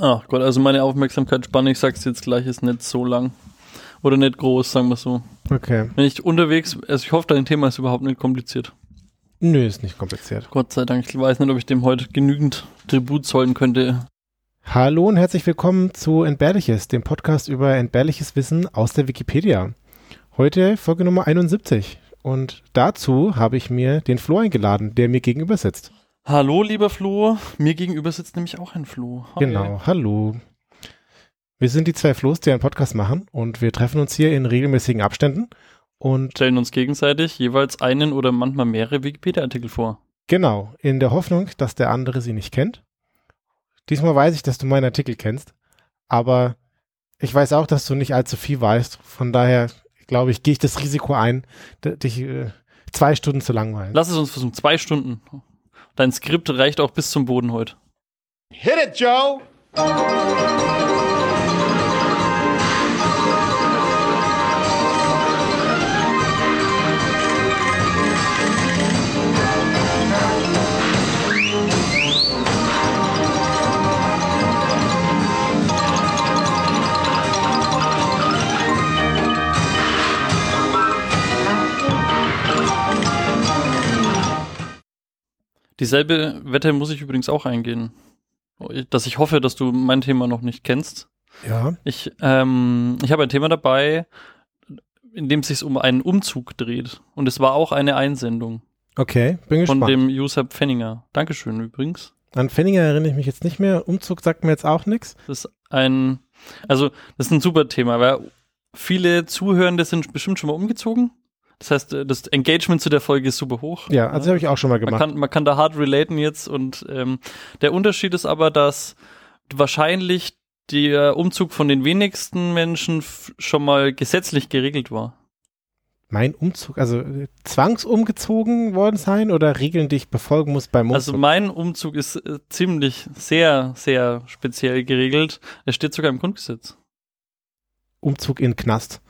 Ach Gott, also meine Aufmerksamkeitsspanne, ich sag's jetzt gleich, ist nicht so lang. Oder nicht groß, sagen wir so. Okay. Wenn ich unterwegs, also ich hoffe, dein Thema ist überhaupt nicht kompliziert. Nö, ist nicht kompliziert. Gott sei Dank, ich weiß nicht, ob ich dem heute genügend Tribut zollen könnte. Hallo und herzlich willkommen zu Entbehrliches, dem Podcast über entbehrliches Wissen aus der Wikipedia. Heute Folge Nummer 71. Und dazu habe ich mir den Flo eingeladen, der mir gegenüber sitzt. Hallo, lieber Flo. Mir gegenüber sitzt nämlich auch ein Flo. Hi. Genau, hallo. Wir sind die zwei Flo's, die einen Podcast machen und wir treffen uns hier in regelmäßigen Abständen und Stellen uns gegenseitig jeweils einen oder manchmal mehrere Wikipedia-Artikel vor. genau, in der Hoffnung, dass der andere sie nicht kennt. Diesmal weiß ich, dass du meinen Artikel kennst, aber ich weiß auch, dass du nicht allzu viel weißt. Von daher, glaube ich, gehe ich das Risiko ein, dich äh, zwei Stunden zu langweilen. Lass es uns versuchen. Zwei Stunden. Dein Skript reicht auch bis zum Boden heute. Hit it, Joe! Dieselbe Wette muss ich übrigens auch eingehen. Dass ich hoffe, dass du mein Thema noch nicht kennst. Ja, Ich, ähm, ich habe ein Thema dabei, in dem es sich um einen Umzug dreht. Und es war auch eine Einsendung okay, bin von gespannt. dem User Pfenninger. Dankeschön übrigens. An Fenninger erinnere ich mich jetzt nicht mehr. Umzug sagt mir jetzt auch nichts. Das ist ein, also das ist ein super Thema, weil viele Zuhörende sind bestimmt schon mal umgezogen. Das heißt, äh, das Engagement zu der Folge ist super hoch. Ja, also habe ich auch schon mal Man gemacht. kann, man kann da hart relaten jetzt und ähm, der Unterschied ist aber, dass wahrscheinlich der Umzug von den wenigsten Menschen schon mal gesetzlich geregelt war. Mein Umzug, also äh, zwangsumgezogen worden sein oder Regeln, die ich befolgen muss beim Umzug? Also mein Umzug ist äh, ziemlich, sehr, sehr speziell geregelt. Es steht sogar im Grundgesetz. Umzug in Knast.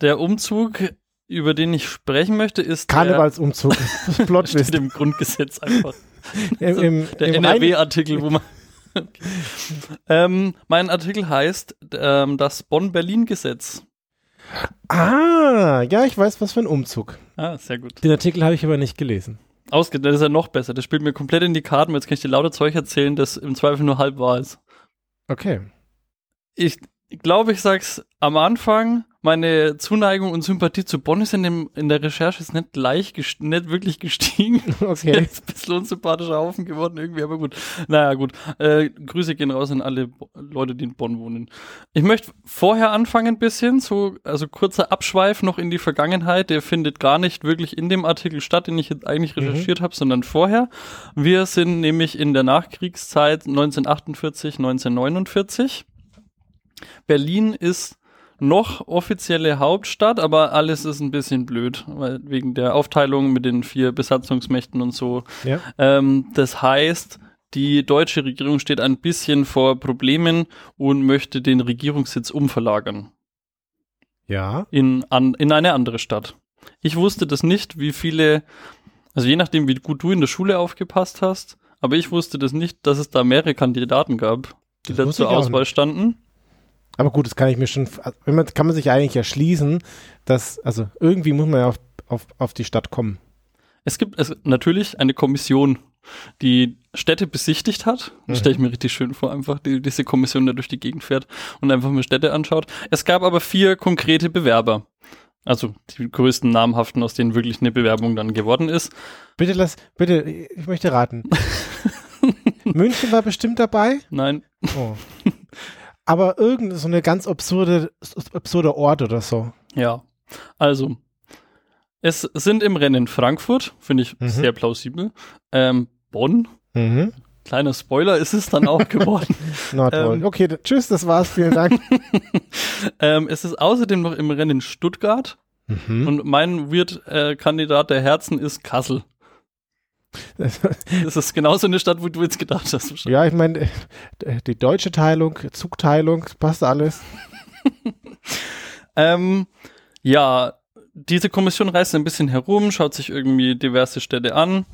Der Umzug, über den ich sprechen möchte, ist Karnevalsumzug. der, steht Plotwist. im Grundgesetz einfach. Im, im, Der NRW-Artikel, wo man. Okay. ähm, mein Artikel heißt ähm, das Bonn-Berlin-Gesetz. Ah, ja, ich weiß, was für ein Umzug. Ah, sehr gut. Den Artikel habe ich aber nicht gelesen. Ausge das ist ja noch besser. Das spielt mir komplett in die Karten. Jetzt kann ich dir lauter Zeug erzählen, das im Zweifel nur halb wahr ist. Okay. Ich glaube, ich sag's am Anfang. Meine Zuneigung und Sympathie zu Bonn ist in, dem, in der Recherche ist nicht leicht, gest- nicht wirklich gestiegen. Okay. Jetzt ein bisschen unsympathischer Haufen geworden irgendwie, aber gut. Naja, gut. Äh, Grüße gehen raus an alle Bo Leute, die in Bonn wohnen. Ich möchte vorher anfangen ein bisschen, so, also kurzer Abschweif noch in die Vergangenheit. Der findet gar nicht wirklich in dem Artikel statt, den ich jetzt eigentlich recherchiert habe, sondern vorher. Wir sind nämlich in der Nachkriegszeit 1948, 1949. Berlin ist noch offizielle Hauptstadt, aber alles ist ein bisschen blöd, weil wegen der Aufteilung mit den vier Besatzungsmächten und so. Ja. Ähm, das heißt, die deutsche Regierung steht ein bisschen vor Problemen und möchte den Regierungssitz umverlagern Ja. in, an, in eine andere Stadt. Ich wusste das nicht, wie viele, also je nachdem, wie gut du in der Schule aufgepasst hast, aber ich wusste das nicht, dass es da mehrere Kandidaten gab, die Das da zur Auswahl nicht. standen. Aber gut, das kann ich mir schon, wenn man, kann man sich eigentlich erschließen, dass, also irgendwie muss man ja auf, auf, auf die Stadt kommen. Es gibt es natürlich eine Kommission, die Städte besichtigt hat. Das stelle ich mir richtig schön vor, einfach die, diese Kommission da durch die Gegend fährt und einfach mal Städte anschaut. Es gab aber vier konkrete Bewerber. Also die größten namhaften, aus denen wirklich eine Bewerbung dann geworden ist. Bitte lass, bitte, ich möchte raten. München war bestimmt dabei. Nein, Oh. Aber irgendeine so eine ganz absurde, absurde Ort oder so. ja. Also, es sind im Rennen Frankfurt, finde ich Mhm. sehr plausibel. Ähm, Bonn, Mhm. kleiner Spoiler, ist es dann auch geworden. Ähm. okay, tschüss, das war's, vielen Dank. ähm, es ist außerdem noch im Rennen Stuttgart. mhm. Und mein Weird-Kandidat der Herzen ist Kassel. Das ist genauso eine Stadt, wo du jetzt gedacht hast. wahrscheinlich. ja, ich meine, äh, die deutsche Teilung, Zugteilung, passt alles. Ähm, ja, diese Kommission reist ein bisschen herum, schaut sich irgendwie diverse Städte an,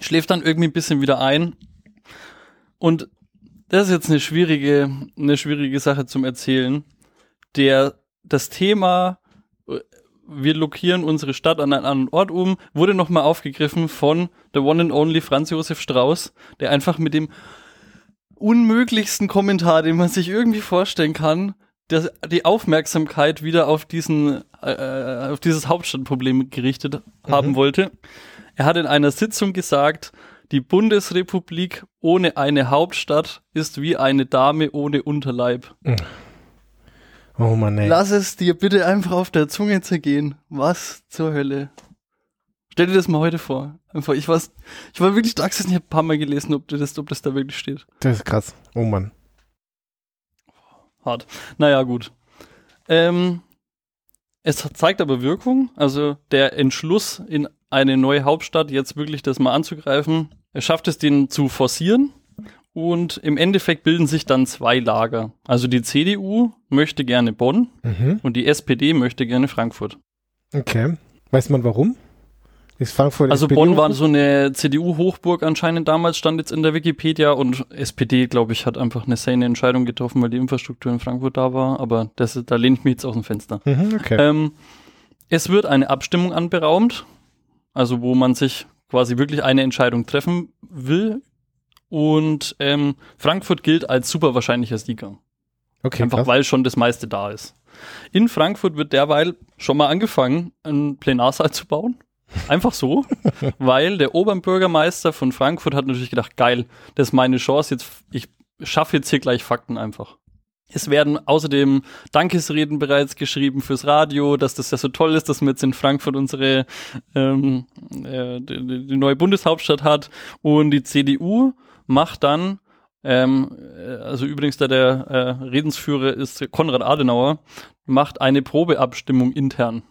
schläft dann irgendwie ein bisschen wieder ein. Und das ist jetzt eine schwierige, eine schwierige Sache zum Erzählen. Der, das Thema, äh, wir lokieren unsere Stadt an einen anderen Ort um, wurde nochmal aufgegriffen von the one and only Franz Josef Strauß, der einfach mit dem unmöglichsten Kommentar, den man sich irgendwie vorstellen kann, das, die Aufmerksamkeit wieder auf diesen, äh, auf dieses Hauptstadtproblem gerichtet haben wollte. Er hat in einer Sitzung gesagt, die Bundesrepublik ohne eine Hauptstadt ist wie eine Dame ohne Unterleib. Oh Mann, ey. Lass es dir bitte einfach auf der Zunge zergehen. Was zur Hölle? Stell dir das mal heute vor. Einfach, ich weiß, ich war wirklich da, ich habe ein paar Mal gelesen, ob das, ob das da wirklich steht. Das ist krass. Oh Mann. Hart. Naja, gut. Ähm, es zeigt aber Wirkung. Also der Entschluss, in eine neue Hauptstadt jetzt wirklich das mal anzugreifen, er schafft es, den zu forcieren. Und im Endeffekt bilden sich dann zwei Lager. Also die CDU möchte gerne Bonn Mhm. und die SPD möchte gerne Frankfurt. Okay. Weiß man warum? Ist Frankfurt Also SPD Bonn war so eine CDU-Hochburg anscheinend damals, stand jetzt in der Wikipedia und SPD, glaube ich, hat einfach eine sane Entscheidung getroffen, weil die Infrastruktur in Frankfurt da war, aber das, da lehne ich mich jetzt aus dem Fenster. Mhm, okay. Ähm, es wird eine Abstimmung anberaumt, also wo man sich quasi wirklich eine Entscheidung treffen will und ähm, Frankfurt gilt als super wahrscheinlicher Sieger. okay, Einfach krass. weil schon das meiste da ist. In Frankfurt wird derweil schon mal angefangen, einen Plenarsaal zu bauen. Einfach so, weil der Oberbürgermeister von Frankfurt hat natürlich gedacht, geil, das ist meine Chance, jetzt, ich schaffe jetzt hier gleich Fakten einfach. Es werden außerdem Dankesreden bereits geschrieben fürs Radio, dass das ja so toll ist, dass man jetzt in Frankfurt unsere ähm, äh, die, die neue Bundeshauptstadt hat. Und die CDU macht dann, ähm, äh, also übrigens da der äh, Redensführer ist Konrad Adenauer, macht eine Probeabstimmung intern.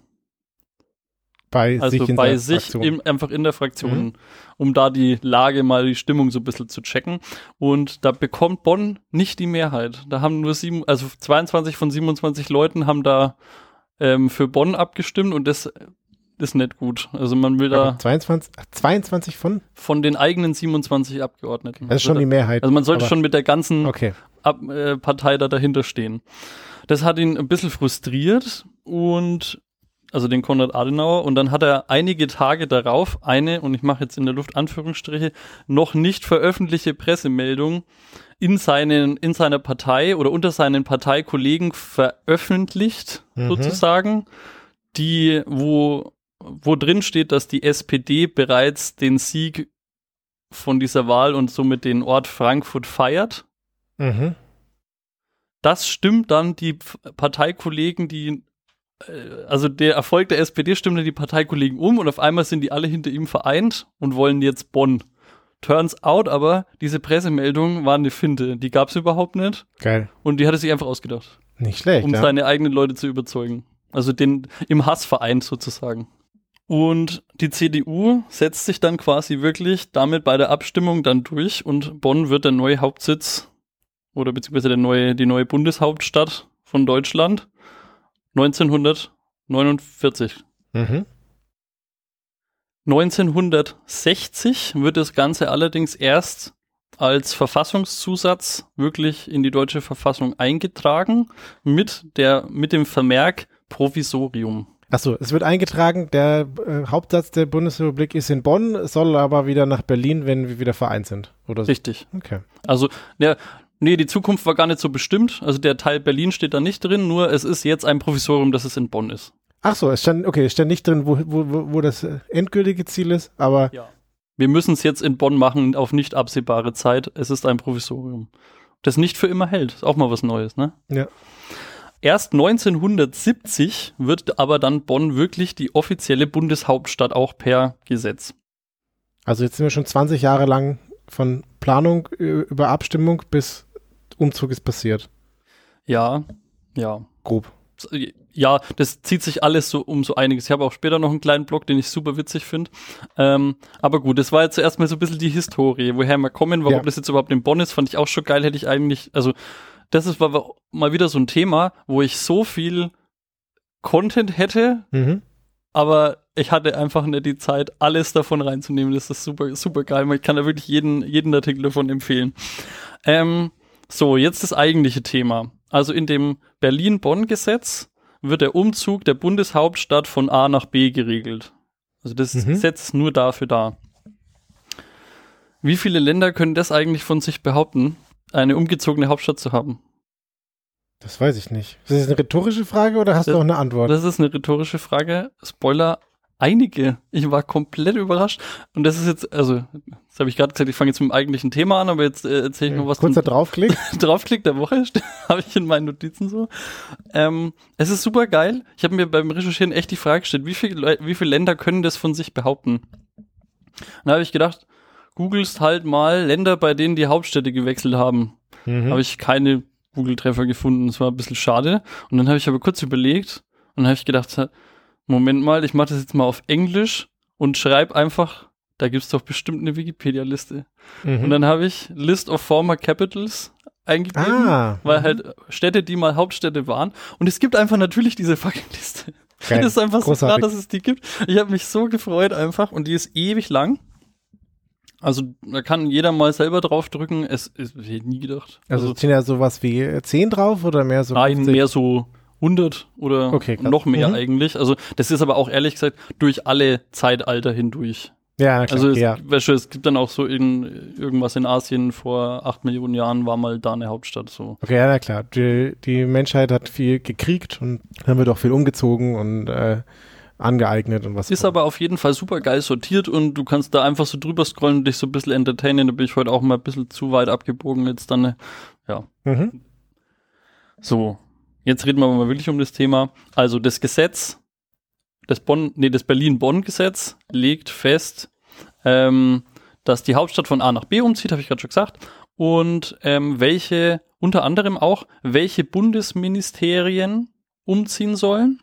bei Also sich bei der sich im, einfach in der Fraktion, Mhm. um da die Lage mal die Stimmung so ein bisschen zu checken. Und da bekommt Bonn nicht die Mehrheit. Da haben nur sieben, also 22 von 27 Leuten haben da ähm, für Bonn abgestimmt und das ist nicht gut. Also man will da 22, ach, 22 von? von den eigenen 27 Abgeordneten. Das ist schon die Mehrheit. also man sollte schon mit der ganzen Okay. Ab, äh, Partei da dahinter stehen. Das hat ihn ein bisschen frustriert und also den Konrad Adenauer und dann hat er einige Tage darauf eine und ich mache jetzt in der Luft Anführungsstriche noch nicht veröffentlichte Pressemeldung in seinen in seiner Partei oder unter seinen Parteikollegen veröffentlicht Mhm. sozusagen, die wo wo drin steht, dass die SPD bereits den Sieg von dieser Wahl und somit den Ort Frankfurt feiert. Mhm. Das stimmt dann die Parteikollegen, die äh, also der Erfolg der SPD stimmte die Parteikollegen um und auf einmal sind die alle hinter ihm vereint und wollen jetzt Bonn. Turns out aber, diese Pressemeldung war eine Finte. Die gab es überhaupt nicht Geil. und die hat er sich einfach ausgedacht, Nicht schlecht, um ja. seine eigenen Leute zu überzeugen. Also den im Hass vereint sozusagen. Und die CDU setzt sich dann quasi wirklich damit bei der Abstimmung dann durch und Bonn wird der neue Hauptsitz oder beziehungsweise der neue, die neue Bundeshauptstadt von Deutschland 1949. Mhm. 1960 wird das Ganze allerdings erst als Verfassungszusatz wirklich in die deutsche Verfassung eingetragen mit der mit dem Vermerk Provisorium. Achso, es wird eingetragen, der äh, Hauptsatz der Bundesrepublik ist in Bonn, soll aber wieder nach Berlin, wenn wir wieder vereint sind. Oder so. Richtig. Okay. Also, der, nee, die Zukunft war gar nicht so bestimmt. Also der Teil Berlin steht da nicht drin, nur es ist jetzt ein Provisorium, dass es in Bonn ist. Ach so, es stand, okay, es stand nicht drin, wo, wo, wo, das äh, endgültige Ziel ist, aber Ja. Wir müssen es jetzt in Bonn machen auf nicht absehbare Zeit. Es ist ein Provisorium. Das nicht für immer hält. Ist auch mal was Neues, ne? Ja. Erst 1970 wird aber dann Bonn wirklich die offizielle Bundeshauptstadt auch per Gesetz. also jetzt sind wir schon 20 Jahre lang von Planung äh, über Abstimmung bis Umzug ist passiert. Ja, ja. Grob. Ja, das zieht sich alles so um so einiges. Ich habe auch später noch einen kleinen Blog, den ich super witzig finde. Ähm, aber gut, das war jetzt zuerst mal so ein bisschen die Historie, woher wir kommen, warum Ja. das jetzt überhaupt in Bonn ist, fand ich auch schon geil, hätte ich eigentlich, also das ist mal wieder so ein Thema, wo ich so viel Content hätte, Mhm. aber ich hatte einfach nicht die Zeit, alles davon reinzunehmen. Das ist super, super geil. Ich kann da wirklich jeden, jeden Artikel davon empfehlen. Ähm, So, jetzt das eigentliche Thema. Also in dem Berlin-Bonn-Gesetz wird der Umzug der Bundeshauptstadt von A nach B geregelt. Also das Mhm. Gesetz ist nur dafür da. Wie viele Länder können das eigentlich von sich behaupten, eine umgezogene Hauptstadt zu haben? Das weiß ich nicht. Ist das eine rhetorische Frage oder hast Das- du auch eine Antwort? Das ist eine rhetorische Frage. Spoiler, einige. Ich war komplett überrascht. Und das ist jetzt, also, das habe ich gerade gesagt, ich fange jetzt mit dem eigentlichen Thema an, aber jetzt äh, erzähle ich noch was Kurzer Draufklick. Draufklick der Woche, habe ich in meinen Notizen so. Ähm, es ist super geil. Ich habe mir beim Recherchieren echt die Frage gestellt, wie viele, Leu- wie viele Länder können das von sich behaupten? Und da habe ich gedacht, googelst halt mal Länder, bei denen die Hauptstädte gewechselt haben. Mhm. Habe ich keine Google-Treffer gefunden. Das war ein bisschen schade. Und dann habe ich aber kurz überlegt und dann habe ich gedacht, Moment mal, ich mache das jetzt mal auf Englisch und schreibe einfach, da gibt's doch bestimmt eine Wikipedia-Liste. Mhm. Und dann habe ich List of Former Capitals eingegeben, ah, weil halt Städte, die mal Hauptstädte waren. Und es gibt einfach natürlich diese fucking Liste. geil. Das ist einfach so Großartig. klar, dass es die gibt. Ich habe mich so gefreut einfach und die ist ewig lang. Also da kann jeder mal selber draufdrücken. Es ist, ich hätte nie gedacht. Also, sind ja sowas wie 10 drauf oder mehr so? Nein, 50? mehr so 100 oder Okay, noch mehr Mhm. eigentlich. Also das ist aber auch ehrlich gesagt durch alle Zeitalter hindurch. Ja, klar. Also es, ja. es gibt dann auch so in irgendwas in Asien vor acht Millionen Jahren war mal da eine Hauptstadt so. Okay, ja, na klar. Die, die Menschheit hat viel gekriegt und dann wird auch viel umgezogen und äh, angeeignet und was. Ist aber auf jeden Fall super geil sortiert und du kannst da einfach so drüber scrollen und dich so ein bisschen entertainen. Da bin ich heute auch mal ein bisschen zu weit abgebogen jetzt dann. ne? Ja. Mhm. So, jetzt reden wir mal wirklich um das Thema. Also das Gesetz, das Bonn, nee, das Berlin-Bonn-Gesetz legt fest, ähm, dass die Hauptstadt von A nach B umzieht, habe ich gerade schon gesagt, und ähm, welche, unter anderem auch, welche Bundesministerien umziehen sollen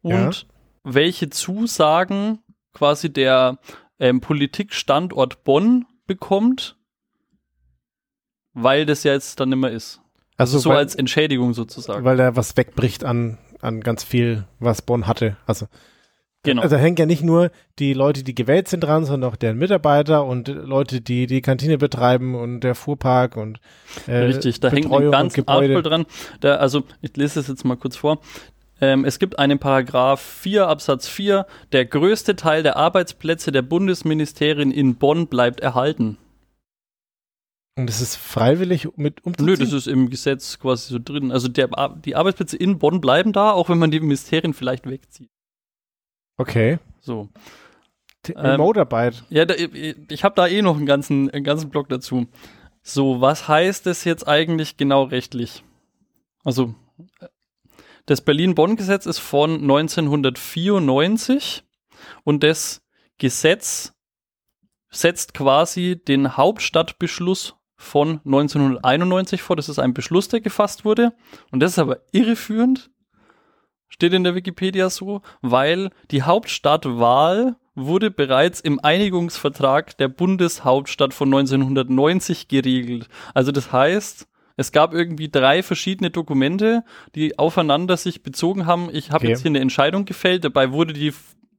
und welche Zusagen quasi der ähm, Politikstandort Bonn bekommt, weil das ja jetzt dann mehr ist. Also so weil, als Entschädigung sozusagen. weil da was wegbricht an, an ganz viel, was Bonn hatte. Also, genau. also da hängen ja nicht nur die Leute, die gewählt sind dran, sondern auch deren Mitarbeiter und Leute, die die Kantine betreiben und der Fuhrpark und äh, Richtig, da hängt Betreuung ein und ganz. Artvoll dran. Da, also, ich lese das jetzt mal kurz vor. Ähm, es gibt einen Paragraph 4 Absatz 4. Der größte Teil der Arbeitsplätze der Bundesministerien in Bonn bleibt erhalten. Und das ist freiwillig mit umzuziehen? Nö, das ist im Gesetz quasi so drin. Also der, die Arbeitsplätze in Bonn bleiben da, auch wenn man die Ministerien vielleicht wegzieht. Okay. So. T- Ähm, Remote-Arbeit. Ja, da, ich, habe da eh noch einen ganzen, einen ganzen Block dazu. So, was heißt das jetzt eigentlich genau rechtlich? Also, das Berlin-Bonn-Gesetz ist von 1994 und das Gesetz setzt quasi den Hauptstadtbeschluss von 1991 vor. Das ist ein Beschluss, der gefasst wurde. Und das ist aber irreführend, steht in der Wikipedia so, weil die Hauptstadtwahl wurde bereits im Einigungsvertrag der Bundeshauptstadt von 1990 geregelt. Also das heißt, es gab irgendwie drei verschiedene Dokumente, die aufeinander sich bezogen haben. Ich habe Okay. jetzt hier eine Entscheidung gefällt, dabei wurde die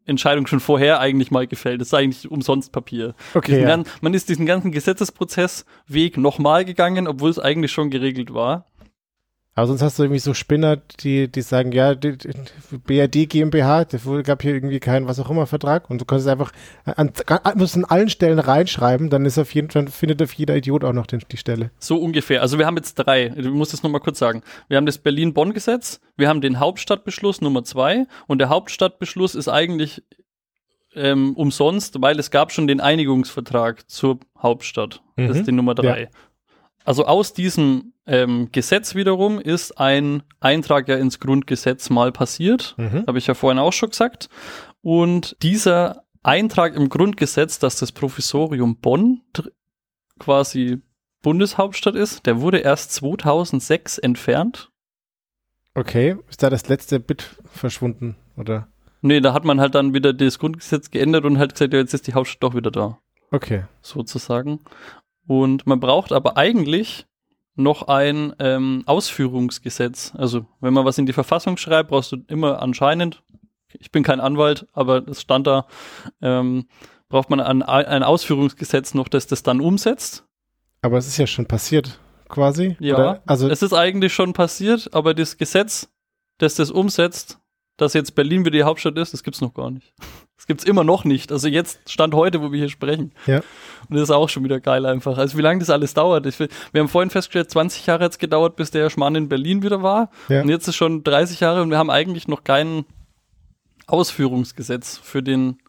Entscheidung schon vorher eigentlich mal gefällt. Das ist eigentlich umsonst Papier. Okay, ja. gan- man ist diesen ganzen Gesetzesprozessweg nochmal gegangen, obwohl es eigentlich schon geregelt war. Aber sonst hast du irgendwie so Spinner, die, die sagen, ja, die, die BRD GmbH, das gab hier irgendwie keinen was auch immer Vertrag und du kannst es einfach an, an, musst an allen Stellen reinschreiben, dann ist auf jeden Fall, findet auf jeder Idiot auch noch den, die Stelle. So ungefähr. Also wir haben jetzt drei. Du musst es nochmal kurz sagen. Wir haben das Berlin-Bonn-Gesetz, wir haben den Hauptstadtbeschluss Nummer zwei und der Hauptstadtbeschluss ist eigentlich ähm, umsonst, weil es gab schon den Einigungsvertrag zur Hauptstadt. Das Mhm. ist die Nummer drei. Also aus diesem ähm, Gesetz wiederum ist ein Eintrag ja ins Grundgesetz mal passiert. Mhm. Habe ich ja vorhin auch schon gesagt. Und dieser Eintrag im Grundgesetz, dass das Provisorium Bonn quasi Bundeshauptstadt ist, der wurde erst 2006 entfernt. Okay, ist da das letzte Bit verschwunden, oder? Nee, da hat man halt dann wieder das Grundgesetz geändert und halt gesagt, ja, jetzt ist die Hauptstadt doch wieder da, Okay. sozusagen. Und man braucht aber eigentlich noch ein ähm, Ausführungsgesetz. Also, wenn man was in die Verfassung schreibt, brauchst du immer anscheinend, ich bin kein Anwalt, aber es stand da, ähm, braucht man ein, ein Ausführungsgesetz noch, das das dann umsetzt. Aber es ist ja schon passiert. quasi. Ja, Oder, also es ist eigentlich schon passiert, aber das Gesetz, das das umsetzt, dass jetzt Berlin wieder die Hauptstadt ist, das gibt's noch gar nicht. Das gibt's immer noch nicht. Also jetzt Stand heute, wo wir hier sprechen. Ja. Und das ist auch schon wieder geil einfach. Also wie lange das alles dauert. Ich, wir haben vorhin festgestellt, 20 Jahre hat's gedauert, bis der Schmarrn in Berlin wieder war. Ja. Und jetzt ist schon 30 Jahre und wir haben eigentlich noch kein Ausführungsgesetz für den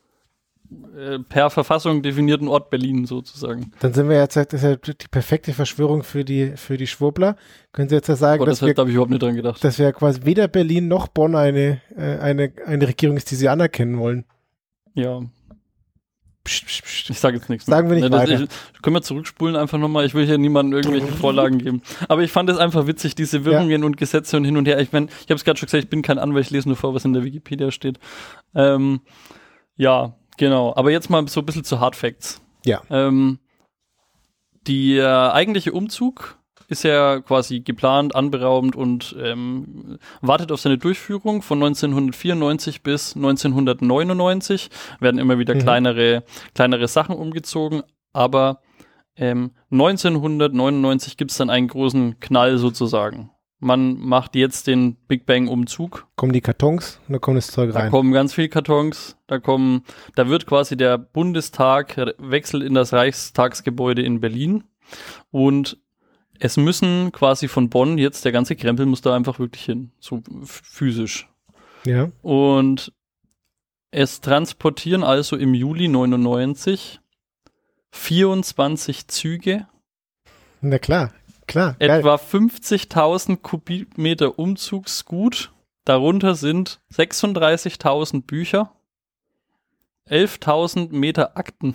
äh, per Verfassung definierten Ort Berlin sozusagen. dann sind wir jetzt, das ist ja die perfekte Verschwörung für die, für die Schwurbler. Können Sie jetzt ja sagen, dass das wir habe ich überhaupt nicht dran gedacht. dass wir quasi weder Berlin noch Bonn eine, äh, eine, eine Regierung ist, die sie anerkennen wollen. Ja, Psst, psst, psst. Ich sage jetzt nichts. Sagen wir nicht das, weiter. Ich, können wir zurückspulen einfach nochmal? Ich will hier niemandem irgendwelche Vorlagen geben. Aber ich fand es einfach witzig, diese Wirrungen und Gesetze und hin und her. Ich meine, ich habe es gerade schon gesagt, ich bin kein Anwalt, ich lese nur vor, was in der Wikipedia steht. Ähm, ja, genau. Aber jetzt mal so ein bisschen zu Hard Facts. Ja. Ähm, der eigentliche Umzug ist ja quasi geplant, anberaumt und ähm, wartet auf seine Durchführung von 1994 bis 1999. Werden immer wieder Mhm. kleinere, kleinere Sachen umgezogen, aber ähm, 1999 gibt es dann einen großen Knall sozusagen. Man macht jetzt den Big Bang Umzug Kommen die Kartons da kommt das Zeug da rein. kommen ganz viele Kartons, da kommen, da wird quasi der Bundestag wechselt in das Reichstagsgebäude in Berlin und es müssen quasi von Bonn jetzt der ganze Krempel muss da einfach wirklich hin, so physisch. Ja. Und es transportieren also im Juli 99 24 Züge Na klar, klar. Etwa 50.000 Kubikmeter Umzugsgut. Darunter sind 36.000 Bücher, 11.000 Meter Akten.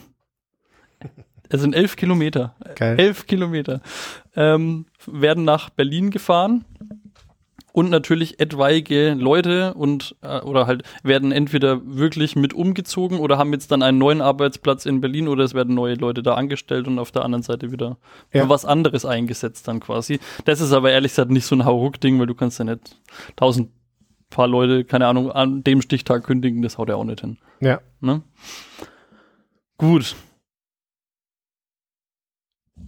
Es sind 11 Kilometer. Geil. 11 Kilometer. Ähm, werden nach Berlin gefahren. Und natürlich etwaige Leute und äh, oder halt werden entweder wirklich mit umgezogen oder haben jetzt dann einen neuen Arbeitsplatz in Berlin oder es werden neue Leute da angestellt und auf der anderen Seite wieder Ja. was anderes eingesetzt dann quasi. Das ist aber ehrlich gesagt nicht so ein Hauruck-Ding, weil du kannst ja nicht tausend paar Leute, keine Ahnung, an dem Stichtag kündigen, das haut ja auch nicht hin. Ja. Ne? Gut.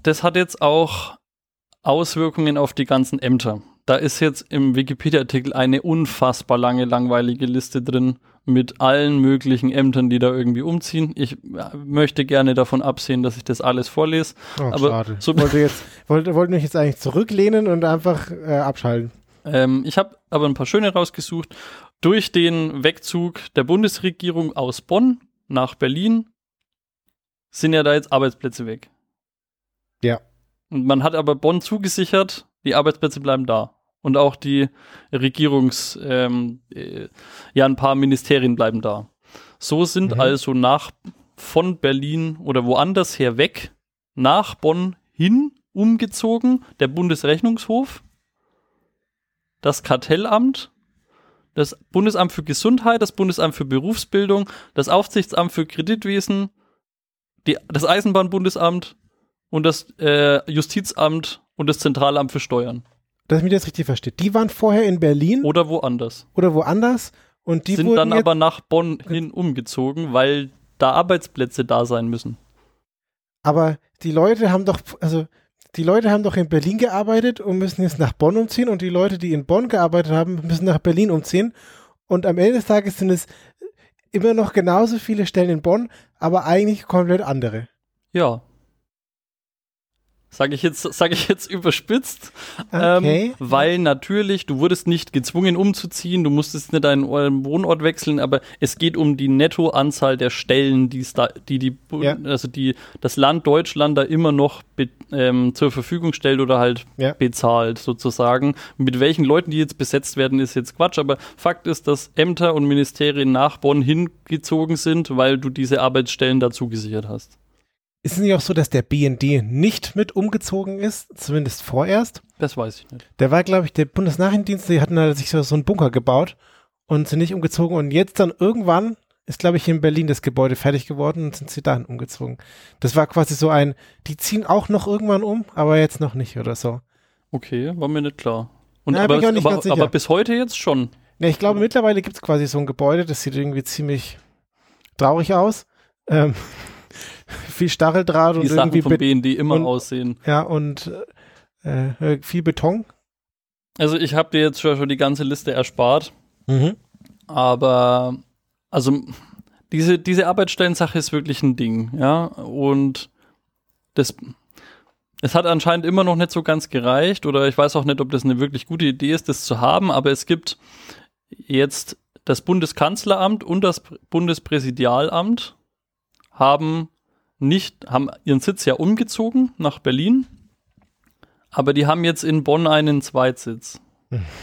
Das hat jetzt auch Auswirkungen auf die ganzen Ämter. Da ist jetzt im Wikipedia-Artikel eine unfassbar lange, langweilige Liste drin mit allen möglichen Ämtern, die da irgendwie umziehen. Ich äh, möchte gerne davon absehen, dass ich das alles vorlese. Oh, aber schade. so- wollte jetzt, wollte, wollte mich jetzt eigentlich zurücklehnen und einfach äh, abschalten. Ähm, ich habe aber ein paar schöne rausgesucht. Durch den Wegzug der Bundesregierung aus Bonn nach Berlin sind ja da jetzt Arbeitsplätze weg. Ja. Und man hat aber Bonn zugesichert, die Arbeitsplätze bleiben da. Und auch die Regierungs, ähm, äh, ja, ein paar Ministerien bleiben da. So sind Mhm. also nach von Berlin oder woanders her weg nach Bonn hin umgezogen der Bundesrechnungshof, das Kartellamt, das Bundesamt für Gesundheit, das Bundesamt für Berufsbildung, das Aufsichtsamt für Kreditwesen, die, das Eisenbahnbundesamt und das äh, Justizamt und das Zentralamt für Steuern. Dass ich mich das richtig verstehe. Die waren vorher in Berlin Oder woanders. oder woanders und die sind dann aber nach Bonn hin umgezogen, weil da Arbeitsplätze da sein müssen. aber die Leute haben doch, also die Leute haben doch in Berlin gearbeitet und müssen jetzt nach Bonn umziehen und die Leute, die in Bonn gearbeitet haben, müssen nach Berlin umziehen und am Ende des Tages sind es immer noch genauso viele Stellen in Bonn, aber eigentlich komplett andere. Ja. Sage ich jetzt, sage ich jetzt überspitzt, Okay. ähm, weil natürlich du wurdest nicht gezwungen umzuziehen, du musstest nicht deinen Or- Wohnort wechseln, aber es geht um die Nettoanzahl der Stellen, die es da, die die, Ja. also die das Land Deutschland da immer noch be, ähm, zur Verfügung stellt oder halt Ja. bezahlt sozusagen. Mit welchen Leuten die jetzt besetzt werden, ist jetzt Quatsch, aber Fakt ist, dass Ämter und Ministerien nach Bonn hingezogen sind, weil du diese Arbeitsstellen dazu gesichert hast. Ist es nicht auch so, dass der BND nicht mit umgezogen ist, zumindest vorerst? Das weiß ich nicht. Der war, glaube ich, der Bundesnachrichtendienst, die hatten da sich so, so einen Bunker gebaut und sind nicht umgezogen. Und jetzt dann irgendwann ist, glaube ich, in Berlin das Gebäude fertig geworden und sind sie dahin umgezogen. Das war quasi so ein, die ziehen auch noch irgendwann um, aber jetzt noch nicht oder so. Okay, war mir nicht klar. Und Ja, aber, bin ich auch nicht aber, ganz sicher. aber bis heute jetzt schon. Ja, ich glaube, mittlerweile gibt es quasi so ein Gebäude, das sieht irgendwie ziemlich traurig aus. Ähm, viel Stacheldraht Die und Sachen irgendwie vom BND immer und- aussehen. Ja, und Äh, viel Beton? Also ich habe dir jetzt schon die ganze Liste erspart, Mhm. aber also diese, diese Arbeitsstellensache ist wirklich ein Ding, ja. Und das es hat anscheinend immer noch nicht so ganz gereicht, oder ich weiß auch nicht, ob das eine wirklich gute Idee ist, das zu haben, aber es gibt jetzt das Bundeskanzleramt und das Bundespräsidialamt haben nicht, haben ihren Sitz ja umgezogen nach Berlin, aber die haben jetzt in Bonn einen Zweitsitz,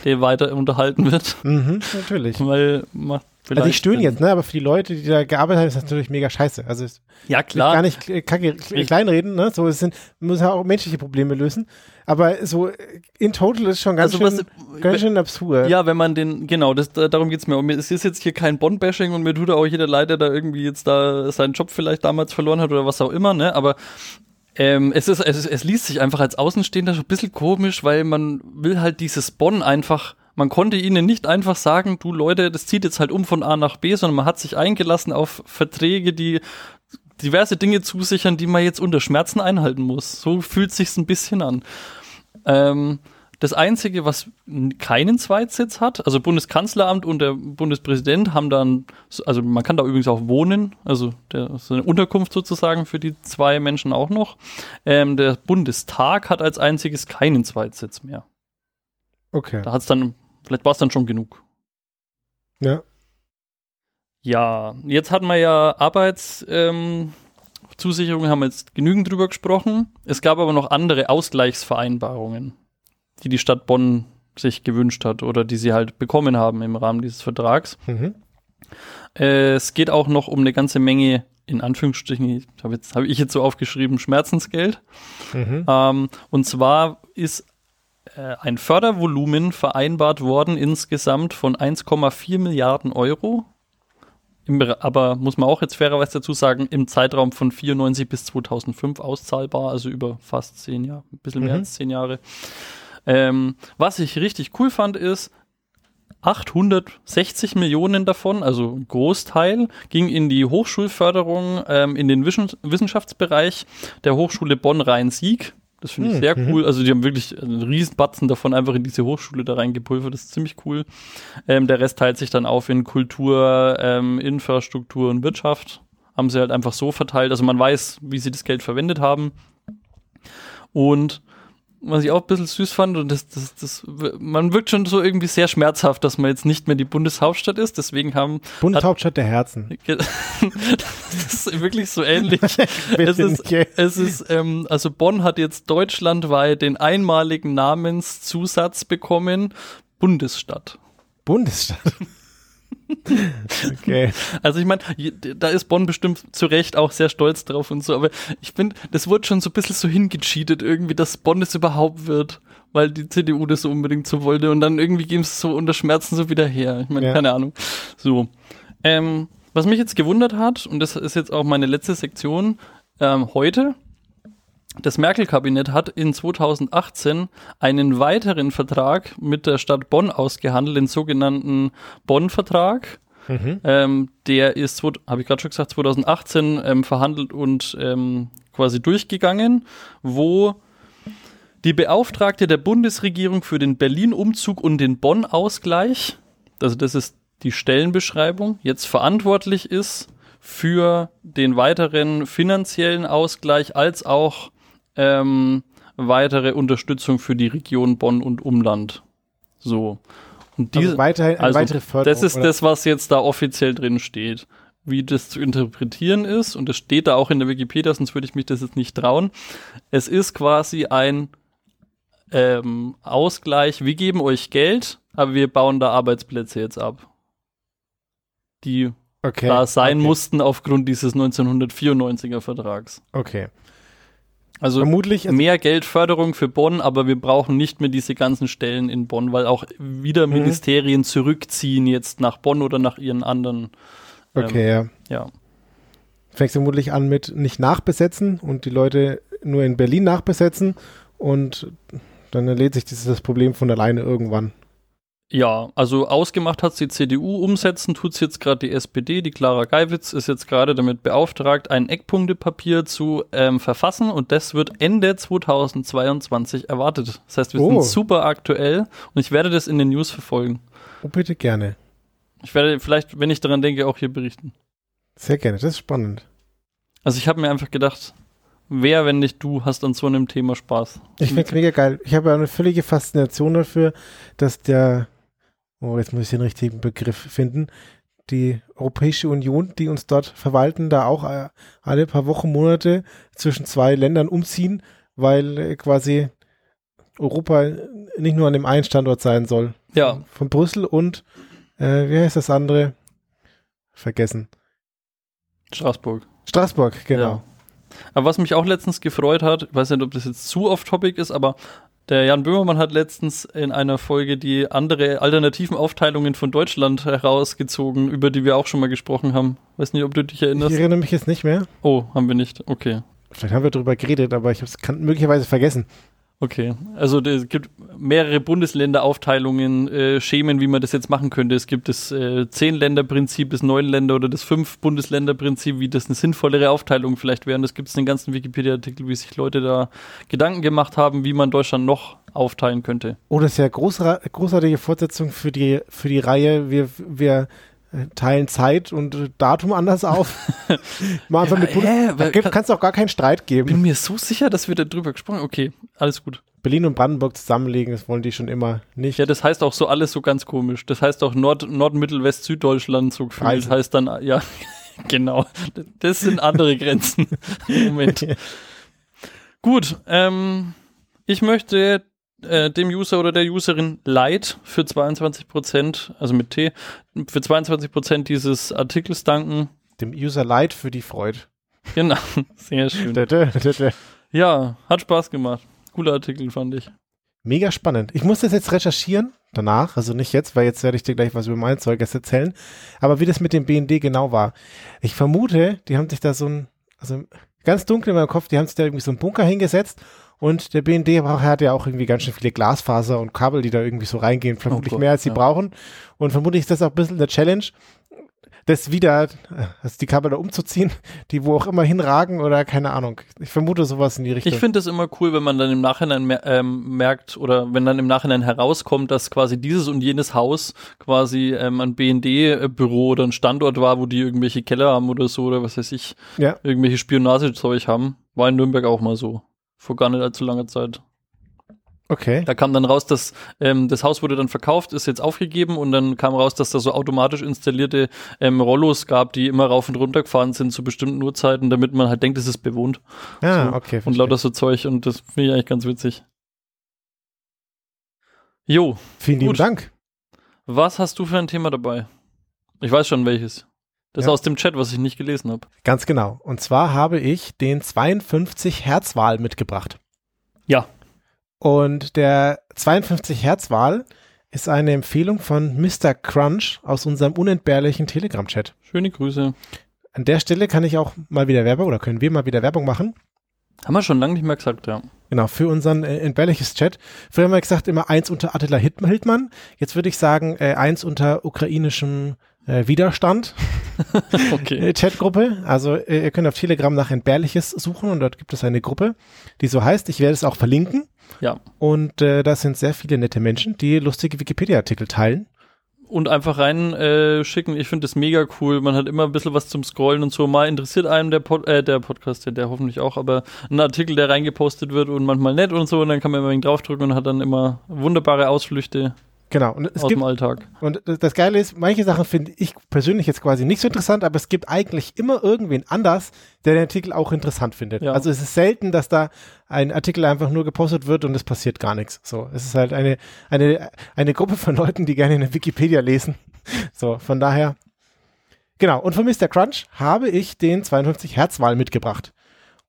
der weiter unterhalten wird, Mhm, natürlich. weil macht vielleicht Also die stöhnen Sinn. jetzt, ne? Aber für die Leute, die da gearbeitet haben, ist das natürlich mega scheiße. Also es Ja, klar. gar nicht äh, kacke, kle- kleinreden, ne? So, es sind, man muss ja auch menschliche Probleme lösen. Aber so äh, in total ist schon ganz Also was- schön, ganz schön absurd. Ja, wenn man den, genau, das, da, darum geht's mir. Und es ist jetzt hier kein Bond-Bashing und mir tut auch jeder leid, der da irgendwie jetzt da seinen Job vielleicht damals verloren hat oder was auch immer, ne? Aber ähm, es, ist, es, es liest sich einfach als Außenstehender schon ein bisschen komisch, weil man will halt dieses Bonn einfach, man konnte ihnen nicht einfach sagen, du Leute, das zieht jetzt halt um von A nach B, sondern man hat sich eingelassen auf Verträge, die diverse Dinge zusichern, die man jetzt unter Schmerzen einhalten muss. So fühlt sich's ein bisschen an. Ähm, das Einzige, was keinen Zweitsitz hat, also Bundeskanzleramt und der Bundespräsident haben dann, also man kann da übrigens auch wohnen, also der, so eine Unterkunft sozusagen für die zwei Menschen auch noch. Ähm, der Bundestag hat als einziges keinen Zweitsitz mehr. Okay. Da hat's dann, vielleicht war es dann schon genug. Ja. Ja, jetzt hatten wir ja Arbeitszusicherungen, ähm, haben wir jetzt genügend drüber gesprochen. Es gab aber noch andere Ausgleichsvereinbarungen, die die Stadt Bonn sich gewünscht hat oder die sie halt bekommen haben im Rahmen dieses Vertrags. Mhm. Äh, es geht auch noch um eine ganze Menge, in Anführungsstrichen, habe habe ich jetzt so aufgeschrieben, Schmerzensgeld. Mhm. Ähm, und zwar ist ein Fördervolumen vereinbart worden insgesamt von 1,4 Milliarden Euro. Im, aber muss man auch jetzt fairerweise dazu sagen, im Zeitraum von 94 bis 2005 auszahlbar, also über fast zehn Jahre, ein bisschen mehr Mhm. als zehn Jahre. Ähm, was ich richtig cool fand, ist, 860 Millionen davon, also ein Großteil, ging in die Hochschulförderung ähm, in den Wischen- Wissenschaftsbereich der Hochschule Bonn-Rhein-Sieg. Das finde ich Hm, sehr mhm. cool. Also die haben wirklich einen riesen Batzen davon einfach in diese Hochschule da reingepulvert. Das ist ziemlich cool. Ähm, der Rest teilt sich dann auf in Kultur, ähm, Infrastruktur und Wirtschaft. Haben sie halt einfach so verteilt. Also man weiß, wie sie das Geld verwendet haben. Und was ich auch ein bisschen süß fand, und das, das, das, man wirkt schon so irgendwie sehr schmerzhaft, dass man jetzt nicht mehr die Bundeshauptstadt ist. Deswegen haben, Bundeshauptstadt der Herzen. das ist wirklich so ähnlich. es ist, es ist ähm, also Bonn hat jetzt deutschlandweit den einmaligen Namenszusatz bekommen, Bundesstadt. Bundesstadt. Okay. Also ich meine, da ist Bonn bestimmt zu Recht auch sehr stolz drauf und so, aber ich finde, das wurde schon so ein bisschen so hingecheatet irgendwie, dass Bonn es überhaupt wird, weil die CDU das so unbedingt so wollte und dann irgendwie geben sie es so unter Schmerzen so wieder her. Ich meine, Ja. keine Ahnung. So. Ähm, was mich jetzt gewundert hat, und das ist jetzt auch meine letzte Sektion, ähm, heute, das Merkel-Kabinett hat in 2018 einen weiteren Vertrag mit der Stadt Bonn ausgehandelt, den sogenannten Bonn-Vertrag. Mhm. Ähm, der ist, habe ich gerade schon gesagt, 2018 ähm, verhandelt und ähm, quasi durchgegangen, wo die Beauftragte der Bundesregierung für den Berlin-Umzug und den Bonn-Ausgleich, also das ist die Stellenbeschreibung, jetzt verantwortlich ist für den weiteren finanziellen Ausgleich als auch ähm, weitere Unterstützung für die Region Bonn und Umland. So. Und diese, Also weiterhin eine also, weitere Förderung. das ist oder? das, was jetzt da offiziell drin steht. Wie das zu interpretieren ist, und das steht da auch in der Wikipedia, sonst würde ich mich das jetzt nicht trauen. Es ist quasi ein ähm, Ausgleich, wir geben euch Geld, aber wir bauen da Arbeitsplätze jetzt ab. Die okay. da sein okay. mussten aufgrund dieses 1994er Vertrags. Okay. Also Vermutlich, also, mehr Geldförderung für Bonn, aber wir brauchen nicht mehr diese ganzen Stellen in Bonn, weil auch wieder Mhm. Ministerien zurückziehen jetzt nach Bonn oder nach ihren anderen. ähm, okay, ja. Ja. Fängst vermutlich an mit nicht nachbesetzen und die Leute nur in Berlin nachbesetzen und dann erledigt sich dieses Problem von alleine irgendwann. Ja, also ausgemacht hat die CDU, umsetzen tut es jetzt gerade die SPD. Die Clara Geiwitz ist jetzt gerade damit beauftragt, ein Eckpunktepapier zu ähm, verfassen und das wird Ende 2022 erwartet. Das heißt, wir Oh. sind super aktuell und ich werde das in den News verfolgen. Oh, bitte gerne. Ich werde vielleicht, wenn ich daran denke, auch hier berichten. Sehr gerne, das ist spannend. Also ich habe mir einfach gedacht, wer, wenn nicht du, hast an so einem Thema Spaß? Ich finde es mega geil. Ich habe eine völlige Faszination dafür, dass der, oh, jetzt muss ich den richtigen Begriff finden, die Europäische Union, die uns dort verwalten, da auch äh, alle paar Wochen, Monate zwischen zwei Ländern umziehen, weil äh, quasi Europa nicht nur an dem einen Standort sein soll. Ja, Von Brüssel und, äh, wie heißt das andere? Vergessen. Straßburg. Straßburg, genau. Ja. Aber was mich auch letztens gefreut hat, ich weiß nicht, ob das jetzt zu off-topic ist, aber der Jan Böhmermann hat letztens in einer Folge die andere alternativen Aufteilungen von Deutschland herausgezogen, über die wir auch schon mal gesprochen haben. Weiß nicht, ob du dich Ich erinnerst. erinnere mich jetzt nicht mehr. Oh, haben wir nicht. Okay. Vielleicht haben wir darüber geredet, aber ich habe es möglicherweise vergessen. Okay, also es gibt mehrere Bundesländeraufteilungen, äh, Schemen, wie man das jetzt machen könnte. Es gibt das äh, Zehn-Länder-Prinzip, das Neun-Länder- oder das Fünf-Bundesländer-Prinzip, wie das eine sinnvollere Aufteilung vielleicht wäre. Und gibt es in den ganzen Wikipedia-Artikel, wie sich Leute da Gedanken gemacht haben, wie man Deutschland noch aufteilen könnte. Oh, das ist ja großartige Fortsetzung für die, für die Reihe. Wir, wir teilen Zeit und äh, Datum anders auf. Mal einfach Ja, mit Bundes da gibt- kann es auch gar keinen Streit Bin geben. mir so sicher, dass wir da drüber gesprochen haben. Okay, alles gut. Berlin und Brandenburg zusammenlegen, das wollen die schon immer nicht. Ja, das heißt auch so alles so ganz komisch. Das heißt auch Nord, Nord Mittel, West, Süddeutschland so gefühlt. Preise. Heißt dann, ja, genau. Das sind andere Grenzen. Moment. Gut, ähm, ich möchte äh, dem User oder der Userin Light für 22%, also mit T, für 22% dieses Artikels danken. Dem User Light für die Freude. Genau, sehr schön. Ja, hat Spaß gemacht. Cooler Artikel, fand ich. Mega spannend. Ich muss das jetzt recherchieren danach, also nicht jetzt, weil jetzt werde ich dir gleich was über mein Zeug erst erzählen, aber wie das mit dem BND genau war. Ich vermute, die haben sich da so ein, also ganz dunkel in meinem Kopf, die haben sich da irgendwie so einen Bunker hingesetzt und der BND hat ja auch irgendwie ganz schön viele Glasfaser und Kabel, die da irgendwie so reingehen, vermutlich Gott, mehr als sie ja. brauchen und vermutlich ist das auch ein bisschen eine Challenge, das wieder, äh, also die Kabel da umzuziehen, die wo auch immer hinragen oder keine Ahnung. Ich vermute sowas in die Richtung. Ich finde es immer cool, wenn man dann im Nachhinein mer ähm, merkt oder wenn dann im Nachhinein herauskommt, dass quasi dieses und jenes Haus quasi ähm, ein BND-Büro oder ein Standort war, wo die irgendwelche Keller haben oder so oder was weiß ich, ja. irgendwelche Spionagezeug haben. War in Nürnberg auch mal so. Vor gar nicht allzu langer Zeit. Okay. Da kam dann raus, dass ähm, das Haus wurde dann verkauft, ist jetzt aufgegeben und dann kam raus, dass da so automatisch installierte ähm, Rollos gab, die immer rauf und runter gefahren sind zu bestimmten Uhrzeiten, damit man halt denkt, es ist bewohnt. Ah, So. okay. Und verstehe. lauter so Zeug und das finde ich eigentlich ganz witzig. Jo, Vielen lieben. Dank. was hast du für ein Thema dabei? Ich weiß schon welches. Das Ja. ist aus dem Chat, was ich nicht gelesen habe. Ganz genau. Und zwar habe ich den 52 Hertz Wal mitgebracht. Ja. Und der 52 Hertz Wal ist eine Empfehlung von Mr. Crunch aus unserem unentbehrlichen Telegram-Chat. Schöne Grüße. An der Stelle kann ich auch mal wieder Werbung oder können wir mal wieder Werbung machen. Haben wir schon lange nicht mehr gesagt, ja. Genau, für unseren äh, entbehrliches Chat. Früher haben wir gesagt immer eins unter Attila Hildmann. Jetzt würde ich sagen äh, eins unter ukrainischem äh, Widerstand. Okay. äh, Chatgruppe. Also äh, ihr könnt auf Telegram nach Entbehrliches suchen und dort gibt es eine Gruppe, die so heißt. Ich werde es auch verlinken. Ja. Und äh, das sind sehr viele nette Menschen, die lustige Wikipedia-Artikel teilen. Und einfach rein äh, schicken. Ich finde das mega cool. Man hat immer ein bisschen was zum Scrollen und so. Mal interessiert einem der, Pod äh, der Podcast, der, der hoffentlich auch, aber ein Artikel, der reingepostet wird und manchmal nett und so. Und dann kann man immer draufdrücken und hat dann immer wunderbare Ausflüchte Genau. Und es aus gibt dem Alltag. Und das- Geile ist, manche Sachen finde ich persönlich jetzt quasi nicht so interessant, aber es gibt eigentlich immer irgendwen anders, der den Artikel auch interessant findet. Ja. Also es ist selten, dass da ein Artikel einfach nur gepostet wird und es passiert gar nichts. So, es ist halt eine, eine, eine Gruppe von Leuten, die gerne eine Wikipedia lesen. So, von daher. Genau. Und von Mr. Crunch habe ich den 52 Hertz Wahl mitgebracht.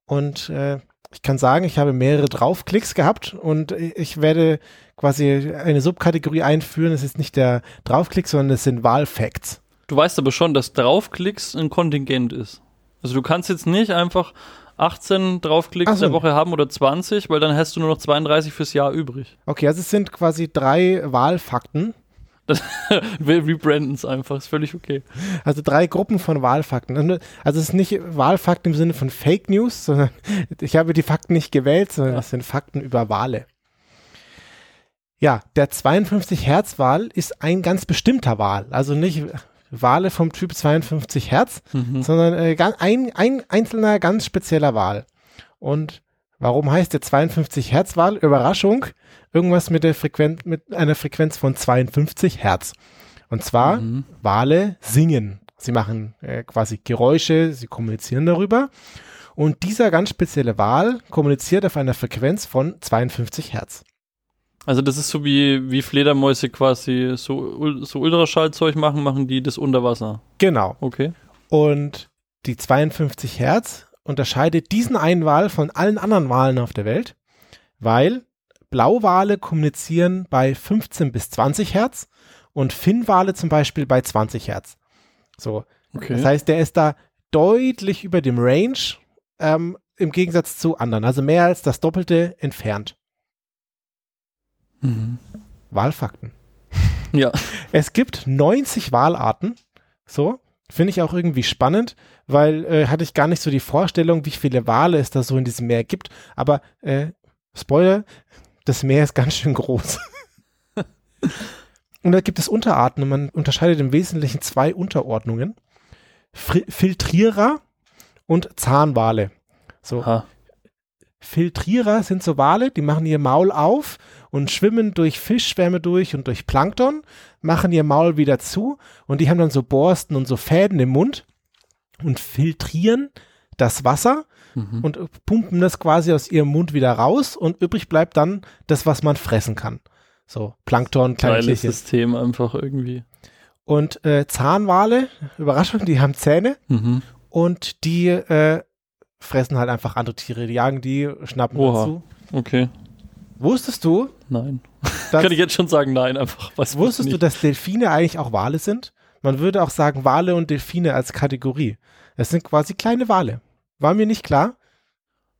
Und äh, ich kann sagen, ich habe mehrere Draufklicks gehabt und ich werde quasi eine Subkategorie einführen. Es ist nicht der Draufklick, sondern es sind Wahlfacts. Du weißt aber schon, dass draufklicks ein Kontingent ist. Also du kannst jetzt nicht einfach 18 draufklicks so. der Woche haben oder 20, weil dann hast du nur noch 32 fürs Jahr übrig. Okay, also es sind quasi drei Wahlfakten. Wir rebranden es einfach, ist völlig okay. Also drei Gruppen von Wahlfakten. Also es ist nicht Wahlfakten im Sinne von Fake News, sondern ich habe die Fakten nicht gewählt, sondern es sind Fakten über Wale. Ja, der 52 Hertz Wal ist ein ganz bestimmter Wal. Also nicht Wale vom Typ 52 Hertz, Mhm. sondern äh, ein, ein einzelner ganz spezieller Wal. Und warum heißt der 52 Hertz Wal? Überraschung, irgendwas mit der Frequenz, mit einer Frequenz von 52 Hertz. Und zwar Mhm. Wale singen. Sie machen äh, quasi Geräusche, sie kommunizieren darüber. Und dieser ganz spezielle Wal kommuniziert auf einer Frequenz von 52 Hertz. Also das ist so wie, wie Fledermäuse quasi so, so Ultraschallzeug machen, machen die das unter Wasser. Genau. Okay. Und die 52 Hertz unterscheidet diesen einen Wal von allen anderen Walen auf der Welt, weil Blauwale kommunizieren bei 15 bis 20 Hertz und Finnwale zum Beispiel bei 20 Hertz. So, Okay. das heißt, der ist da deutlich über dem Range ähm, im Gegensatz zu anderen, also mehr als das Doppelte entfernt. mhm. Walfakten. Ja. Es gibt 90 Walarten. So, finde ich auch irgendwie spannend, weil äh, hatte ich gar nicht so die Vorstellung, wie viele Wale es da so in diesem Meer gibt. Aber äh, Spoiler, das Meer ist ganz schön groß. und da gibt es Unterarten und man unterscheidet im Wesentlichen zwei Unterordnungen. Fri Filtrierer und Zahnwale. So, Aha. Filtrierer sind so Wale, die machen ihr Maul auf und schwimmen durch Fischschwärme durch und durch Plankton, machen ihr Maul wieder zu und die haben dann so Borsten und so Fäden im Mund und filtrieren das Wasser Mhm. und pumpen das quasi aus ihrem Mund wieder raus und übrig bleibt dann das, was man fressen kann. So Plankton, kleine Geiles. System einfach irgendwie. Und äh, Zahnwale, Überraschung, die haben Zähne Mhm. und die äh, fressen halt einfach andere Tiere. Die jagen die, schnappen Oha. dazu. Okay. Wusstest du, Nein. Kann ich jetzt schon sagen, nein, einfach. Was wusstest du, dass Delfine eigentlich auch Wale sind? Man würde auch sagen Wale und Delfine als Kategorie. Es sind quasi kleine Wale. War mir nicht klar.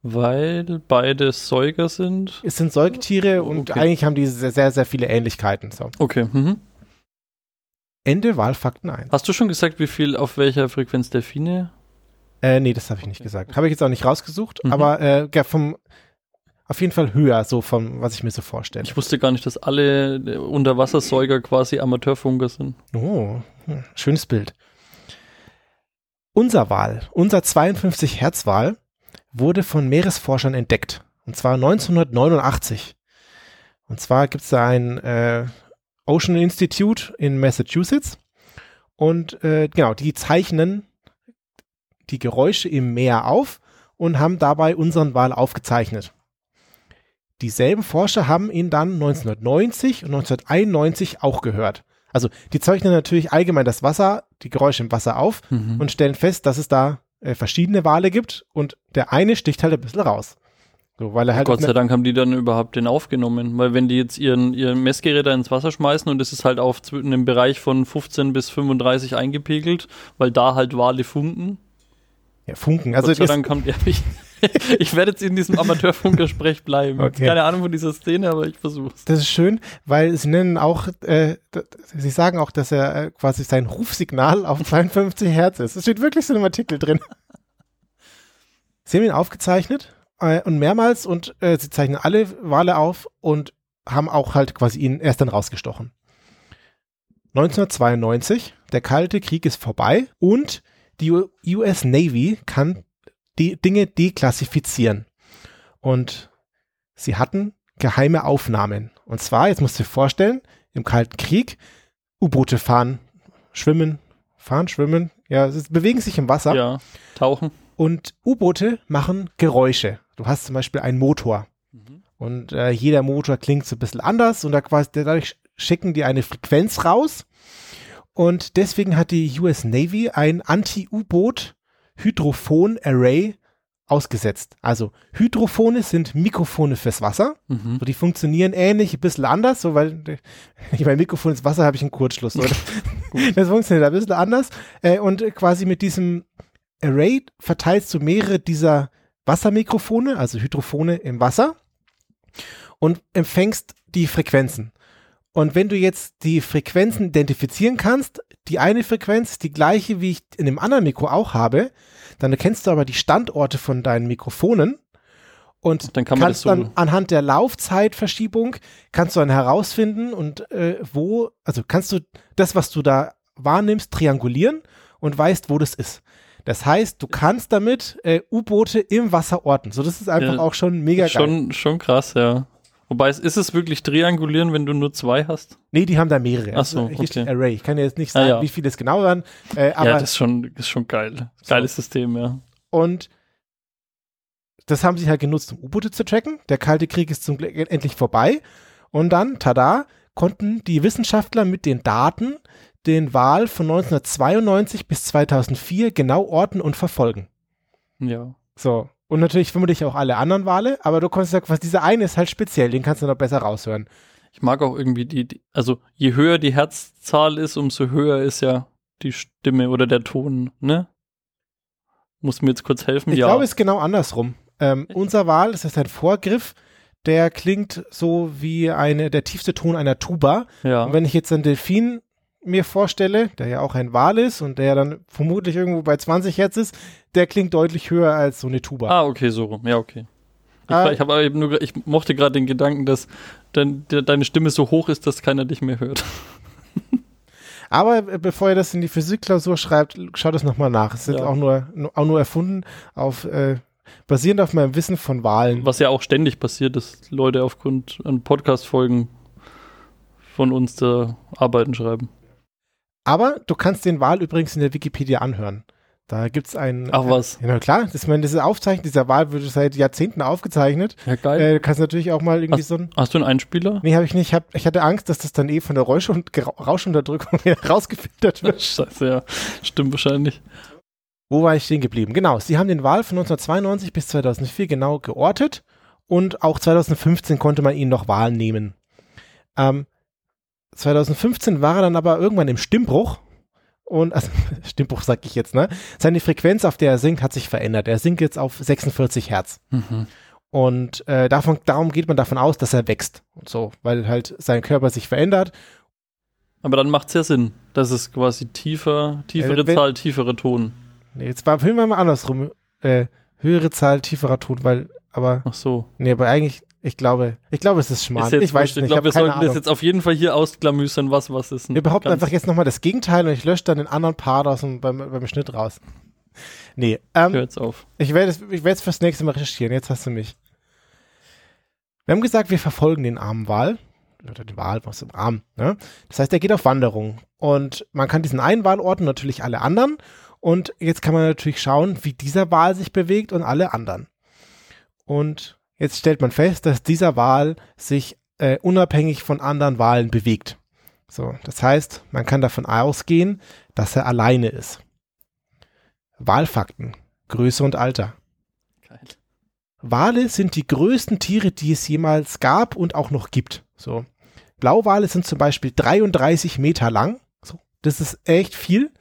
Weil beide Säuger sind. Es sind Säugetiere und Okay. eigentlich haben die sehr, sehr, sehr viele Ähnlichkeiten. So. Okay. Mhm. Ende Wahlfakten 1. Hast du schon gesagt, wie viel auf welcher Frequenz Delfine? Äh, nee, das habe ich nicht gesagt. Habe ich jetzt auch nicht rausgesucht, Mhm. aber äh, vom auf jeden Fall höher, so vom, was ich mir so vorstelle. Ich wusste gar nicht, dass alle äh, Unterwassersäuger quasi Amateurfunker sind. Oh, hm, schönes Bild. Unser Wal, unser 52 Hertz Wal, wurde von Meeresforschern entdeckt. Und zwar 1989. Und zwar gibt es da ein äh, Ocean Institute in Massachusetts. Und äh, genau, die zeichnen die Geräusche im Meer auf und haben dabei unseren Wal aufgezeichnet. Dieselben Forscher haben ihn dann 1990 und 1991 auch gehört. Also die zeichnen natürlich allgemein das Wasser, die Geräusche im Wasser auf Mhm. und stellen fest, dass es da äh, verschiedene Wale gibt und der eine sticht halt ein bisschen raus. So, weil er halt Gott sei Dank haben die dann überhaupt den aufgenommen, weil wenn die jetzt ihren, ihren Messgerät da ins Wasser schmeißen und es ist halt auf einem Bereich von 15 bis 35 eingepegelt, weil da halt Wale funken. ja, Funken. Also Gott sei Dank haben die, ich, werde jetzt in diesem Amateurfunkersprech bleiben. Okay. Keine Ahnung von dieser Szene, aber ich versuch's. das ist schön, weil sie nennen auch, äh, sie sagen auch, dass er äh, quasi sein Rufsignal auf 52 Hertz ist. Es steht wirklich so in einem Artikel drin. Sie haben ihn aufgezeichnet äh, und mehrmals und äh, sie zeichnen alle Wale auf und haben auch halt quasi ihn erst dann rausgestochen. 1992, der Kalte Krieg ist vorbei und die US Navy kann die Dinge deklassifizieren. Und sie hatten geheime Aufnahmen. Und zwar, jetzt musst du dir vorstellen, im Kalten Krieg, U-Boote fahren, schwimmen, fahren, schwimmen, ja, sie bewegen sich im Wasser. Ja, tauchen. Und U-Boote machen Geräusche. Du hast zum Beispiel einen Motor. Und äh, jeder Motor klingt so ein bisschen anders und da quasi, dadurch schicken die eine Frequenz raus. Und deswegen hat die US Navy ein Anti-U-Boot-Hydrophon-Array ausgesetzt. Also Hydrophone sind Mikrofone fürs Wasser. Mhm. So, die funktionieren ähnlich, ein bisschen anders, so weil ich mein Mikrofon ins Wasser habe ich einen Kurzschluss. Das funktioniert ein bisschen anders. Äh, und quasi mit diesem Array verteilst du mehrere dieser Wassermikrofone, also Hydrophone im Wasser und empfängst die Frequenzen. Und wenn du jetzt die Frequenzen identifizieren kannst, die eine Frequenz ist die gleiche, wie ich in dem anderen Mikro auch habe, dann erkennst du aber die Standorte von deinen Mikrofonen und Dann kann man kannst so- dann anhand der Laufzeitverschiebung kannst du dann herausfinden und äh, wo, also kannst du das, was du da wahrnimmst, triangulieren und weißt, wo das ist. Das heißt, du kannst damit äh, U-Boote im Wasser orten. So, das ist einfach Ja, auch schon mega geil. Schon, schon krass, ja. Wobei, ist es wirklich triangulieren, wenn du nur zwei hast? Nee, die haben da mehrere. Ach so, Also, hier steht okay. Array. Ich kann dir jetzt nicht Ah, sagen, ja. wie viele es genau waren. Äh, aber ja, das ist schon, ist schon geil. Geiles System, ja. Und das haben sie halt genutzt, um U-Boote zu tracken. Der Kalte Krieg ist zum Glück endlich vorbei. Und dann, tada, konnten die Wissenschaftler mit den Daten den Wal von 1992 bis 2004 genau orten und verfolgen. Ja. So. Und natürlich vermutlich auch alle anderen Wale, aber du konntest sagen, was dieser eine ist halt speziell, den kannst du noch besser raushören. Ich mag auch irgendwie die, die, also je höher die Herzzahl ist, umso höher ist ja die Stimme oder der Ton, ne? Muss mir jetzt kurz helfen? Ich ja. glaube, es ist genau andersrum. Ähm, unser Wal, das ist ein Vorgriff, der klingt so wie eine, der tiefste Ton einer Tuba. ja. Und wenn ich jetzt einen Delfin mir vorstelle, der ja auch ein Wal ist und der dann vermutlich irgendwo bei 20 Hertz ist, der klingt deutlich höher als so eine Tuba. Ah, okay, so rum. Ja, okay. Ich, Ah. ich, hab aber eben nur, ich mochte gerade den Gedanken, dass dein, de, deine Stimme so hoch ist, dass keiner dich mehr hört. Aber äh, bevor ihr das in die Physikklausur schreibt, schaut es nochmal nach. Es ist Ja. auch, nur, nur- auch nur erfunden, auf, äh, basierend auf meinem Wissen von Wahlen. Was ja auch ständig passiert, dass Leute aufgrund an Podcast-Folgen von uns da Arbeiten schreiben. Aber du kannst den Wahl übrigens in der Wikipedia anhören. Da gibt es einen. Ach was. Ja, na klar, das, meine, diese Aufzeichnung dieser Wahl wird seit Jahrzehnten aufgezeichnet. Ja, geil. Äh, du kannst natürlich auch mal irgendwie Hast- so ein. Hast du einen Einspieler? Nee, habe ich nicht. Ich, hab, ich hatte Angst, dass das dann eh von der Räusch- und Rauschunterdrückung rausgefiltert wird. Scheiße, ja. Stimmt wahrscheinlich. Wo war ich stehen geblieben? Genau, sie haben den Wahl von 1992 bis 2004 genau geortet und auch 2015 konnte man ihn noch Wahl nehmen. Ähm, 2015 war er dann aber irgendwann im Stimmbruch und, also Stimmbruch sag ich jetzt, ne? Seine Frequenz, auf der er singt, hat sich verändert. Er singt jetzt auf 46 Hertz. Mhm. Und äh, davon, darum geht man davon aus, dass er wächst. Und so, weil halt sein Körper sich verändert. Aber dann macht es ja Sinn. Das ist quasi tiefer, tiefere Äh, wenn- Zahl, tieferer Ton. Nee, jetzt war filmen wir mal andersrum. Äh, höhere Zahl, tieferer Ton, weil, aber, Ach so. nee, aber eigentlich, ich glaube, ich glaube, es ist Schmarrn. Ist Ich weiß nicht, ich glaube, wir sollten das Ahnung. jetzt auf jeden Fall hier ausklamüsern, was was ist. Wir behaupten einfach jetzt nochmal das Gegenteil und ich lösche dann den anderen Part aus dem, beim, beim Schnitt raus. Nee, ähm, Hör jetzt auf. Ich werde es ich werde es fürs nächste Mal recherchieren. Jetzt hast du mich. Wir haben gesagt, wir verfolgen den armen Wal. Oder den Wal aus dem Arm. Ne? Das heißt, er geht auf Wanderung. Und man kann diesen einen Wal orten, natürlich alle anderen. Und jetzt kann man natürlich schauen, wie dieser Wal sich bewegt und alle anderen. Und jetzt stellt man fest, dass dieser Wal sich äh, unabhängig von anderen Walen bewegt. So, das heißt, man kann davon ausgehen, dass er alleine ist. Walfakten, Größe und Alter. Geil. Wale sind die größten Tiere, die es jemals gab und auch noch gibt. So. Blauwale sind zum Beispiel 33 Meter lang. So. Das ist echt viel.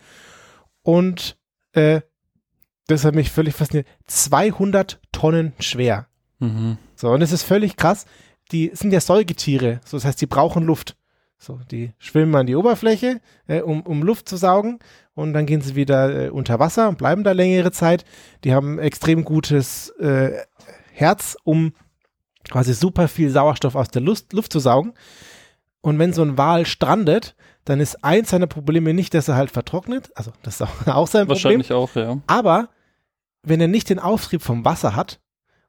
Und äh, das hat mich völlig fasziniert. 200 Tonnen schwer. Mhm. So, und es ist völlig krass. Die sind ja Säugetiere. So, das heißt, die brauchen Luft. So, die schwimmen an die Oberfläche, äh, um, um Luft zu saugen. Und dann gehen sie wieder äh, unter Wasser und bleiben da längere Zeit. Die haben extrem gutes äh, Herz, um quasi super viel Sauerstoff aus der Luft, Luft zu saugen. Und wenn so ein Wal strandet, dann ist eins seiner Probleme nicht, dass er halt vertrocknet. Also, das ist auch, auch sein Problem. Wahrscheinlich auch, ja. Aber wenn er nicht den Auftrieb vom Wasser hat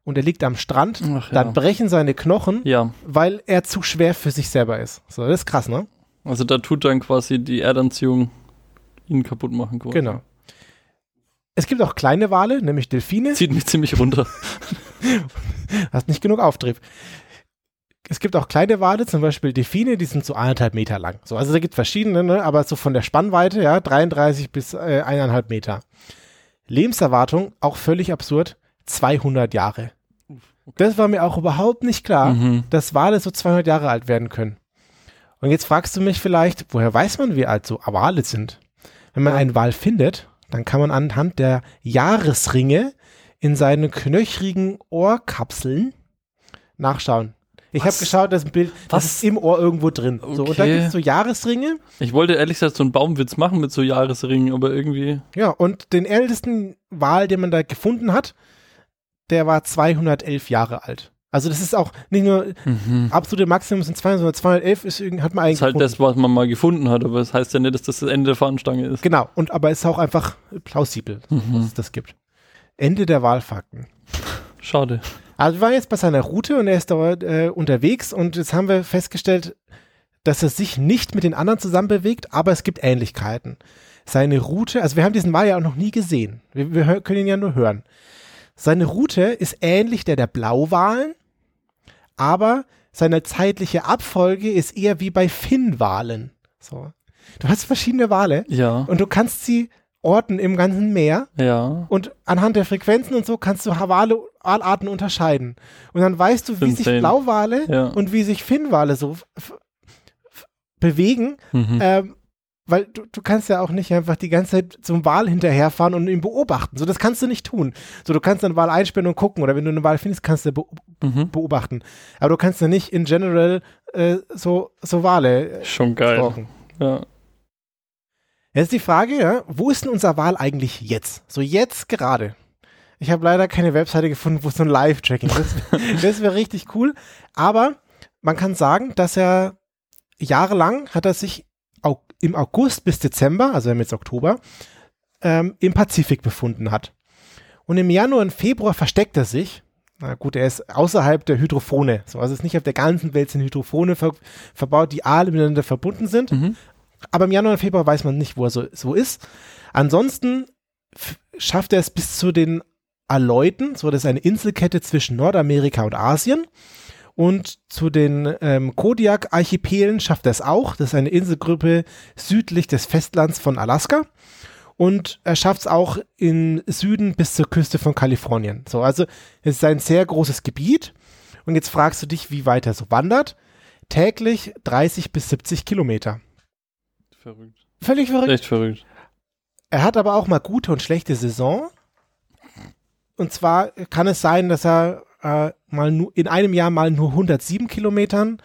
und er liegt am Strand, Ach, dann ja. brechen seine Knochen, ja, weil er zu schwer für sich selber ist. So, das ist krass, ne? also da tut dann quasi die Erdanziehung ihn kaputt machen. Quasi. Genau. Es gibt auch kleine Wale, nämlich Delfine. Zieht mich ziemlich runter. Hast nicht genug Auftrieb. Es gibt auch kleine Wale, zum Beispiel Delfine, die sind so anderthalb Meter lang. So, also da gibt es verschiedene, ne? aber so von der Spannweite, ja, 33 bis äh, eineinhalb Meter. Lebenserwartung, auch völlig absurd, 200 Jahre. Das war mir auch überhaupt nicht klar. Mhm. dass Wale so 200 Jahre alt werden können. Und jetzt fragst du mich vielleicht, woher weiß man, wie alt so Wale sind? Wenn man einen Wal findet, dann kann man anhand der Jahresringe in seinen knöchrigen Ohrkapseln nachschauen. Ich habe geschaut, das Bild, das Was? ist im Ohr irgendwo drin. So, und da Okay. gibt es so Jahresringe. Ich wollte ehrlich gesagt so einen Baumwitz machen mit so Jahresringen, aber irgendwie. Ja, und den ältesten Wal, den man da gefunden hat, der war 211 Jahre alt. Also das ist auch nicht nur Mhm. absolute Maximum sind 200, sondern 211 ist irgendwie, hat man Das eigentlich ist halt gefunden. das, was man mal gefunden hat, aber das heißt ja nicht, dass das das Ende der Fahnenstange ist. Genau, und aber es ist auch einfach plausibel, dass Mhm. es das gibt. Ende der Wahlfakten. Schade. Also wir waren jetzt bei seiner Route und er ist dort äh, unterwegs und jetzt haben wir festgestellt, dass er sich nicht mit den anderen zusammen bewegt, aber es gibt Ähnlichkeiten. Seine Route, also wir haben diesen Wal ja auch noch nie gesehen. Wir, wir können ihn ja nur hören. Seine Route ist ähnlich der der Blauwalen, aber seine zeitliche Abfolge ist eher wie bei Finnwalen. So. Du hast verschiedene Wale Ja. und du kannst sie orten im ganzen Meer Ja. und anhand der Frequenzen und so kannst du Wale, Walarten unterscheiden. Und dann weißt du, wie sich. Blauwale Ja. und wie sich Finnwale so bewegen, Mhm. ähm, weil du, du kannst ja auch nicht einfach die ganze Zeit zum Wal hinterherfahren und ihn beobachten. So, das kannst du nicht tun. So, du kannst einen Wal einsperren und gucken oder wenn du einen Wal findest, kannst du be Mhm. beobachten. Aber du kannst ja nicht in general äh, so, so Wale äh, Schon geil. stalken. Ja. Jetzt ist die Frage, ja, wo ist denn unser Wal eigentlich jetzt? So jetzt gerade. Ich habe leider keine Webseite gefunden, wo so ein Live-Tracking ist. das wäre richtig cool. Aber man kann sagen, dass er jahrelang hat er sich im August bis Dezember, also wir haben jetzt Oktober, ähm, im Pazifik befunden hat. Und im Januar und Februar versteckt er sich. Na gut, er ist außerhalb der Hydrophone. So, also es ist nicht auf der ganzen Welt sind Hydrophone ver verbaut, die alle miteinander verbunden sind. Mhm. Aber im Januar und Februar weiß man nicht, wo er so, so ist. Ansonsten schafft er es bis zu den Aleuten, so das ist eine Inselkette zwischen Nordamerika und Asien. Und zu den ähm, Kodiak-Archipelen schafft er es auch. Das ist eine Inselgruppe südlich des Festlands von Alaska. Und er schafft es auch in Süden bis zur Küste von Kalifornien. So, also es ist ein sehr großes Gebiet. Und jetzt fragst du dich, wie weit er so wandert. Täglich 30 bis 70 Kilometer. Verrückt. Völlig verrückt. Echt verrückt. Er hat aber auch mal gute und schlechte Saison. Und zwar kann es sein, dass er äh, mal nur in einem Jahr mal nur 107 Kilometern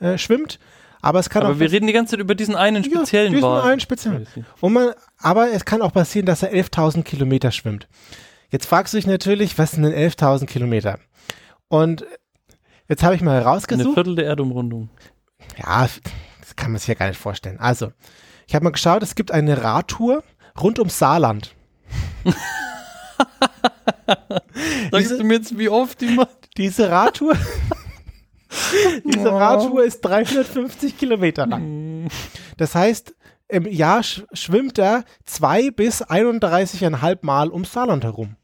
äh, schwimmt. Aber es kann Aber auch wir reden die ganze Zeit über diesen einen Ja, speziellen diesen Wal. einen speziellen. Und man, aber es kann auch passieren, dass er 11.000 Kilometer schwimmt. Jetzt fragst du dich natürlich, was sind denn 11.000 Kilometer? Und jetzt habe ich mal Eine herausgesucht. Viertel der Erdumrundung. Ja, das kann man sich ja gar nicht vorstellen. Also, ich habe mal geschaut, es gibt eine Radtour rund ums Saarland. Sagst Diese- du mir jetzt, wie oft die macht? Diese Radtour, diese Oh. Radtour ist 350 Kilometer lang. Das heißt, im Jahr sch schwimmt er zwei bis 31,5 Mal ums Saarland herum.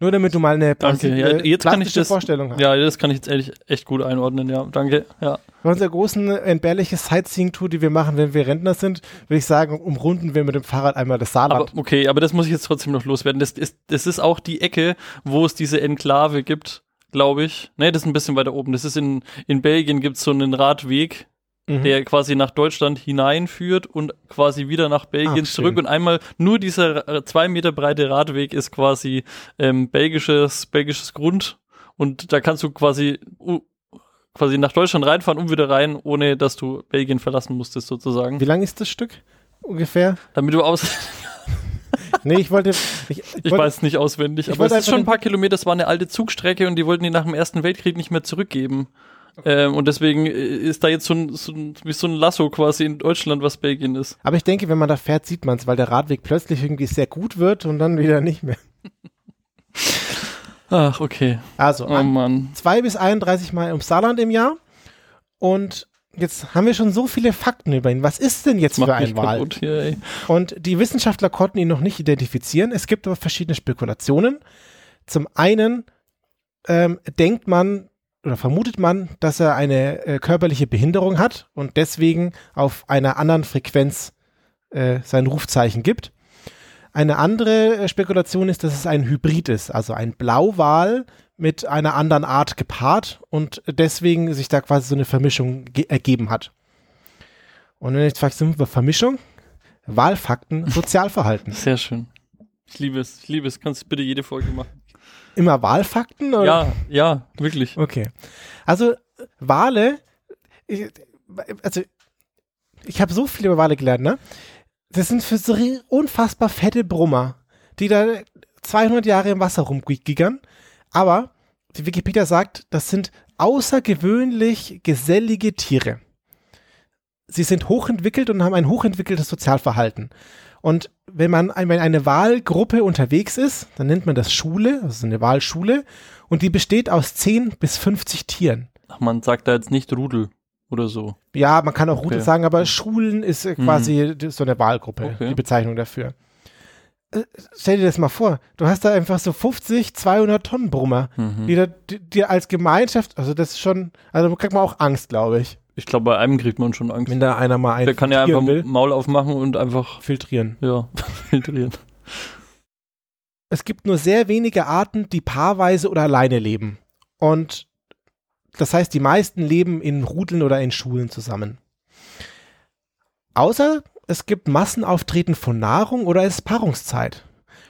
Nur damit du mal eine Danke. Ja, äh, jetzt kann ich das. Vorstellung hast. Ja, das kann ich jetzt ehrlich echt gut einordnen. Ja, danke. Ja. Bei unserer großen entbehrliche Sightseeing-Tour, die wir machen, wenn wir Rentner sind, würde ich sagen, umrunden wir mit dem Fahrrad einmal das Saarland. Aber okay, aber das muss ich jetzt trotzdem noch loswerden. Das ist, das ist auch die Ecke, wo es diese Enklave gibt, glaube ich. Ne, das ist ein bisschen weiter oben. Das ist in, in Belgien gibt es so einen Radweg, Mhm. der quasi nach Deutschland hineinführt und quasi wieder nach Belgien Ach, zurück. schön. Und einmal nur dieser äh, zwei Meter breite Radweg ist quasi ähm, belgisches, belgisches Grund. Und da kannst du quasi, uh, quasi nach Deutschland reinfahren und wieder rein, ohne dass du Belgien verlassen musstest, sozusagen. Wie lang ist das Stück? Ungefähr? Damit du aus. Nee, ich wollte. Ich, Ich wollte, weiß nicht auswendig, ich aber es ist schon ein paar Kilometer. Es war eine alte Zugstrecke und die wollten die nach dem Ersten Weltkrieg nicht mehr zurückgeben. Ähm, und deswegen äh, ist da jetzt so ein, so ein, wie so ein Lasso quasi in Deutschland, was Belgien ist. Aber ich denke, wenn man da fährt, sieht man es, weil der Radweg plötzlich irgendwie sehr gut wird und dann wieder nicht mehr. Ach, okay. Also, Oh Mann. zwei bis 31 Mal ums Saarland im Jahr. Und jetzt haben wir schon so viele Fakten über ihn. Was ist denn jetzt für ein Wal? hier. Und die Wissenschaftler konnten ihn noch nicht identifizieren. Es gibt aber verschiedene Spekulationen. Zum einen ähm, denkt man oder vermutet man, dass er eine äh, körperliche Behinderung hat und deswegen auf einer anderen Frequenz äh, sein Rufzeichen gibt. Eine andere äh, Spekulation ist, dass es ein Hybrid ist, also ein Blauwal mit einer anderen Art gepaart und deswegen sich da quasi so eine Vermischung ge- ergeben hat. Und wenn ich jetzt fragst, über Vermischung, Wahlfakten, Sozialverhalten. Sehr schön. Ich liebe es. Ich liebe es. Kannst du bitte jede Folge machen? Immer Wahlfakten? Oder? Ja, ja, wirklich. Okay. Also Wale, ich, also ich habe so viel über Wale gelernt, ne? Das sind für so unfassbar fette Brummer, die da 200 Jahre im Wasser rumgiggern. Aber die Wikipedia sagt, das sind außergewöhnlich gesellige Tiere. Sie sind hochentwickelt und haben ein hochentwickeltes Sozialverhalten. Und wenn man wenn eine Wahlgruppe unterwegs ist, dann nennt man das Schule, also eine Wahlschule, und die besteht aus 10 bis 50 Tieren. Ach, man sagt da jetzt nicht Rudel oder so. Ja, man kann auch Rudel Okay. sagen, aber Schulen ist äh, quasi so eine Wahlgruppe, Okay. die Bezeichnung dafür. Äh, Stell dir das mal vor, du hast da einfach so 50, 200 Tonnen Brummer, Mhm. die da die, die als Gemeinschaft, also das ist schon, also da kriegt man auch Angst, glaube ich, Ich glaube, bei einem kriegt man schon Angst. wenn da einer mal einen Der kann ja einfach will, Maul aufmachen und einfach, filtrieren. ja, filtrieren. Es gibt nur sehr wenige Arten, die paarweise oder alleine leben. Und das heißt, die meisten leben in Rudeln oder in Schulen zusammen. Außer es gibt Massenauftreten von Nahrung oder es ist Paarungszeit.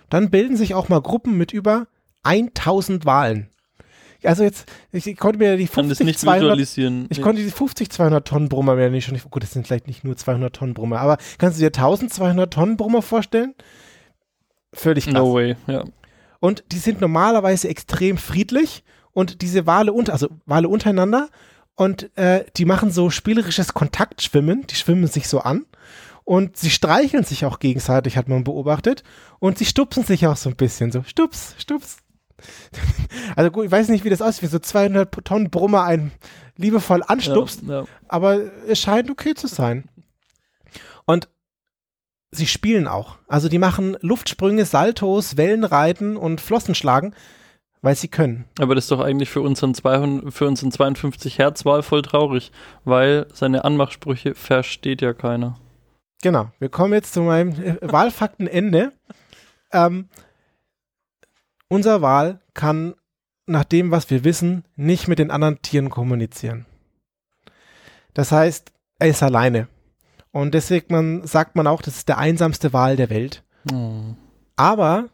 Dann bilden sich auch mal Gruppen mit über 1000 Walen. Also jetzt, ich, ich konnte mir die Kann das 50, nicht 200, visualisieren. ich konnte die 50, 200 Tonnen Brummer mir nicht schon, gut, das sind vielleicht nicht nur 200 Tonnen Brummer, aber kannst du dir 1200 Tonnen Brummer vorstellen? Völlig krass. No way, ja. Und die sind normalerweise extrem friedlich und diese Wale unter, also Wale untereinander und äh, die machen so spielerisches Kontaktschwimmen, die schwimmen sich so an und sie streicheln sich auch gegenseitig, hat man beobachtet und sie stupsen sich auch so ein bisschen, so stups, stups. Also gut, ich weiß nicht, wie das aussieht, wie so 200 Tonnen Brummer einen liebevoll anstupst, Ja, ja. aber es scheint okay zu sein. Und sie spielen auch. Also die machen Luftsprünge, Saltos, Wellenreiten und Flossenschlagen, weil sie können. Aber das ist doch eigentlich für unseren, 200, für unseren 52 Hertz Wahl voll traurig, weil seine Anmachsprüche versteht ja keiner. Genau. Wir kommen jetzt zu meinem äh, Wahlfaktenende. ähm, unser Wal kann nach dem, was wir wissen, nicht mit den anderen Tieren kommunizieren. Das heißt, er ist alleine. Und deswegen man, sagt man auch, das ist der einsamste Wal der Welt. Oh. Aber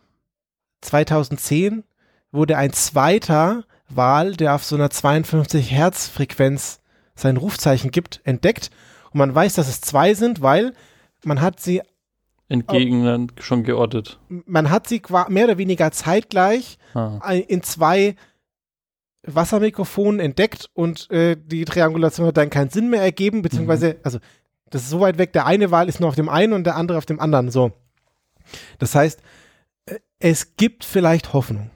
2010 wurde ein zweiter Wal, der auf so einer 52 Hertz Frequenz sein Rufzeichen gibt, entdeckt. Und man weiß, dass es zwei sind, weil man hat sie, Entgegen dann schon geortet. man hat sie mehr oder weniger zeitgleich Ah. in zwei Wassermikrofonen entdeckt und äh, die Triangulation hat dann keinen Sinn mehr ergeben, beziehungsweise, also das ist so weit weg, der eine Wal ist nur auf dem einen und der andere auf dem anderen, so. Das heißt, äh, es gibt vielleicht Hoffnung.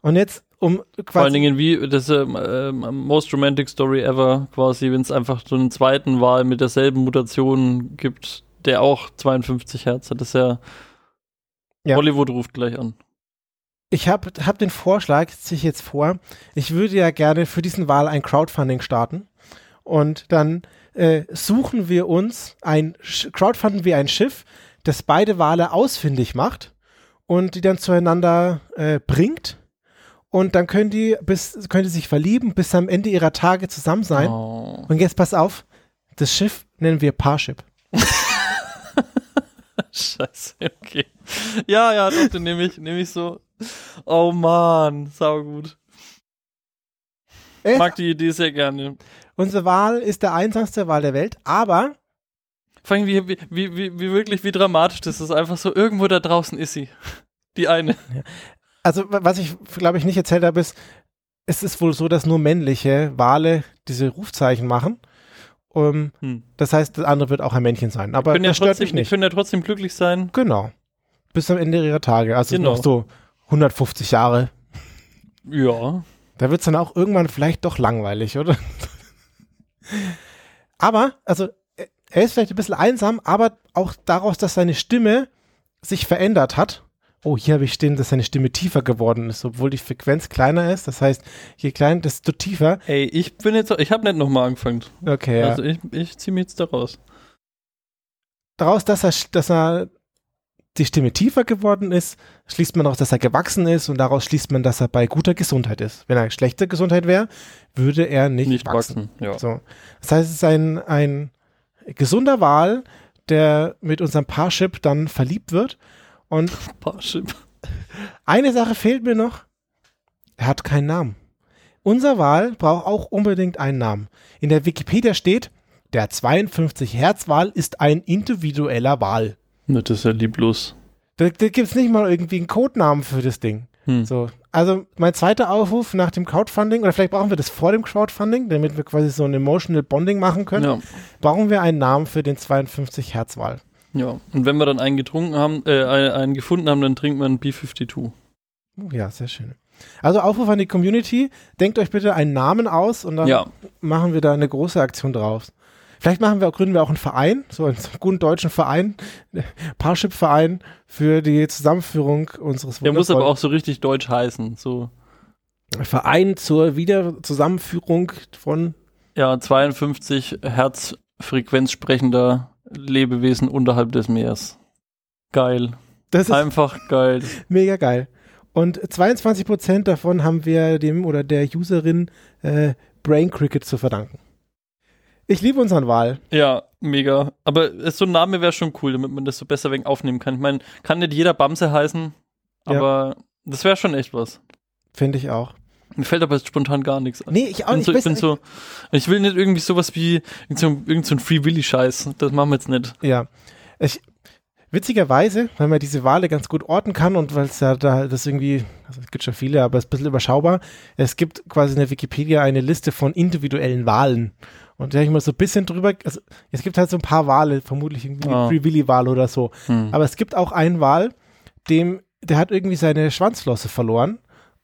Und jetzt, um Vor allen Dingen wie das ähm, most romantic story ever quasi, wenn es einfach so einen zweiten Wahl mit derselben Mutation gibt, der auch 52 Hertz hat. Das ist ja, Ja. Hollywood ruft gleich an. ich habe hab den Vorschlag, ziehe ich jetzt vor, ich würde ja gerne für diesen Wahl ein Crowdfunding starten und dann äh, suchen wir uns ein, crowdfunden wir ein Schiff, das beide Wale ausfindig macht und die dann zueinander äh, bringt und dann können die bis können die sich verlieben bis am Ende ihrer Tage zusammen sein. Oh. Und jetzt pass auf, das Schiff nennen wir Parship. Scheiße, okay. Ja, ja, doch, den nehme ich, nehme ich so. Oh man, saugut. Äh, Mag die Idee sehr gerne. Unser Wal ist der einsamste Wal der Welt, aber Vor allem, wie, wie, wie, wie, wirklich, wie dramatisch das ist. Einfach so, irgendwo da draußen ist sie. Die eine. also wa- was ich glaube ich nicht erzählt habe, ist, es ist wohl so, dass nur männliche Wale diese Rufzeichen machen. Um, Hm. das heißt, das andere wird auch ein Männchen sein. Aber Können ja, trotzdem, nicht. können ja trotzdem glücklich sein. Genau. Bis am Ende ihrer Tage. Also Genau. noch so 150 Jahre. Ja. Da wird es dann auch irgendwann vielleicht doch langweilig, oder? aber, also, er ist vielleicht ein bisschen einsam, aber auch daraus, dass seine Stimme sich verändert hat. Oh, hier habe ich stehen, dass seine Stimme tiefer geworden ist, obwohl die Frequenz kleiner ist. Das heißt, je kleiner, desto tiefer. Ey, ich bin jetzt, ich habe nicht nochmal angefangen. Okay, ja. Also ich, ich ziehe mich jetzt da raus. Daraus, dass er, dass er die Stimme tiefer geworden ist, schließt man auch, dass er gewachsen ist und daraus schließt man, dass er bei guter Gesundheit ist. Wenn er schlechter Gesundheit wäre, würde er nicht, Nicht wachsen. wachsen. Ja. So. Das heißt, es ist ein, ein gesunder Wal, der mit unserem Parship dann verliebt wird. Und Parship. eine Sache fehlt mir noch. Er hat keinen Namen. Unser Wal braucht auch unbedingt einen Namen. In der Wikipedia steht, der 52 Hertz Wal ist ein individueller Wal. Na, das ist ja lieblos. Da, da gibt es nicht mal irgendwie einen Codenamen für das Ding. Hm. So, also mein zweiter Aufruf nach dem Crowdfunding, oder vielleicht brauchen wir das vor dem Crowdfunding, damit wir quasi so ein Emotional Bonding machen können, Ja. brauchen wir einen Namen für den 52 Hertz Wal. Ja. Und wenn wir dann einen getrunken haben, äh, einen gefunden haben, dann trinken wir einen B52. Oh, ja, sehr schön. Also Aufruf an die Community, denkt euch bitte einen Namen aus und dann Ja. machen wir da eine große Aktion draus. Vielleicht machen wir, gründen wir auch einen Verein, so einen guten deutschen Verein, Parship-Verein für die Zusammenführung unseres Der muss aber auch so richtig deutsch heißen. So, Verein zur Wiederzusammenführung von ja, 52 Hertz Frequenz sprechender Lebewesen unterhalb des Meeres. Geil. das ist Einfach geil. mega geil. Und 22% davon haben wir dem oder der Userin äh, Brain Cricket zu verdanken. Ich liebe unseren Wahl. Ja, mega. Aber so ein Name wäre schon cool, damit man das so besser wegen aufnehmen kann. Ich meine, kann nicht jeder Bamse heißen, Ja. aber das wäre schon echt was. Finde ich auch. Mir fällt aber jetzt spontan gar nichts ein. Nee, ich auch nicht. so, ich bin so, ich will nicht irgendwie sowas wie irgend so, irgend so ein Free Willy Scheiß. Das machen wir jetzt nicht. Ja. Ich, witzigerweise, weil man diese Wale ganz gut orten kann und weil es ja da das irgendwie, also es gibt schon viele, aber es ist ein bisschen überschaubar. Es gibt quasi in der Wikipedia eine Liste von individuellen Walen. Und da habe ich mal so ein bisschen drüber, also es gibt halt so ein paar Wale, vermutlich irgendwie Ah. Free Willy Wal oder so. Hm. Aber es gibt auch einen Wal, dem, der hat irgendwie seine Schwanzflosse verloren.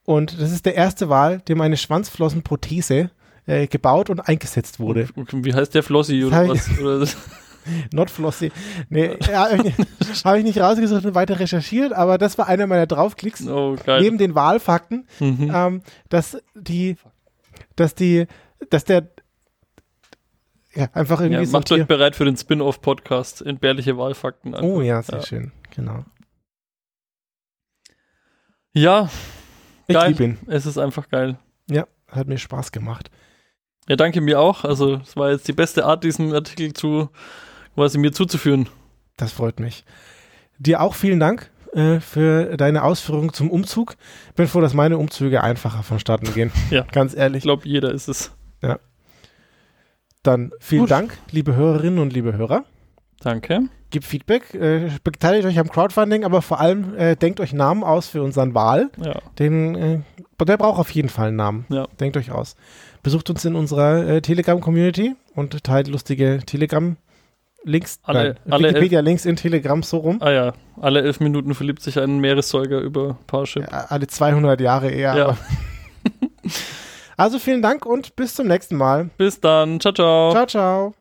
Und das ist der erste Wal, dem eine Schwanzflossenprothese äh, gebaut und eingesetzt wurde. Wie heißt der Flossi oder was? Oder? Not Flossie. Nee, habe ich, nicht- hab ich nicht rausgesucht und weiter recherchiert, aber das war einer meiner Draufklicks. Oh, geil. Neben den Wahlfakten, Mhm. ähm, dass die, dass die, dass der, ja, einfach irgendwie Ja, macht euch bereit für den Spin-off-Podcast Entbehrliche Wahlfakten. Oh ja, sehr Ja. schön, genau. Ja, Ich Geil. liebe ihn. es ist einfach geil. Ja, hat mir Spaß gemacht. Ja, danke mir auch. Also, es war jetzt die beste Art, diesen Artikel zu quasi mir zuzuführen. Das freut mich. Dir auch vielen Dank äh, für deine Ausführungen zum Umzug. Bin froh, dass meine Umzüge einfacher vonstatten gehen. Ja. Ganz Ich ehrlich. glaube, jeder ist es. Dann vielen Gut. Dank, liebe Hörerinnen und liebe Hörer. Danke. Gebt Feedback, äh, beteiligt euch am Crowdfunding, aber vor allem äh, denkt euch Namen aus für unseren Wahl. Ja, Den, äh, der braucht auf jeden Fall einen Namen. Ja. Denkt euch aus. Besucht uns in unserer äh, Telegram-Community und teilt lustige Telegram-Links, Alle- alle Wikipedia-Links in Telegram so rum. ah ja, alle elf Minuten verliebt sich ein Meeressäuger über Parship. Ja, alle 200 Jahre eher. Ja. also vielen Dank und bis zum nächsten Mal. Bis dann. Ciao, ciao. Ciao, ciao.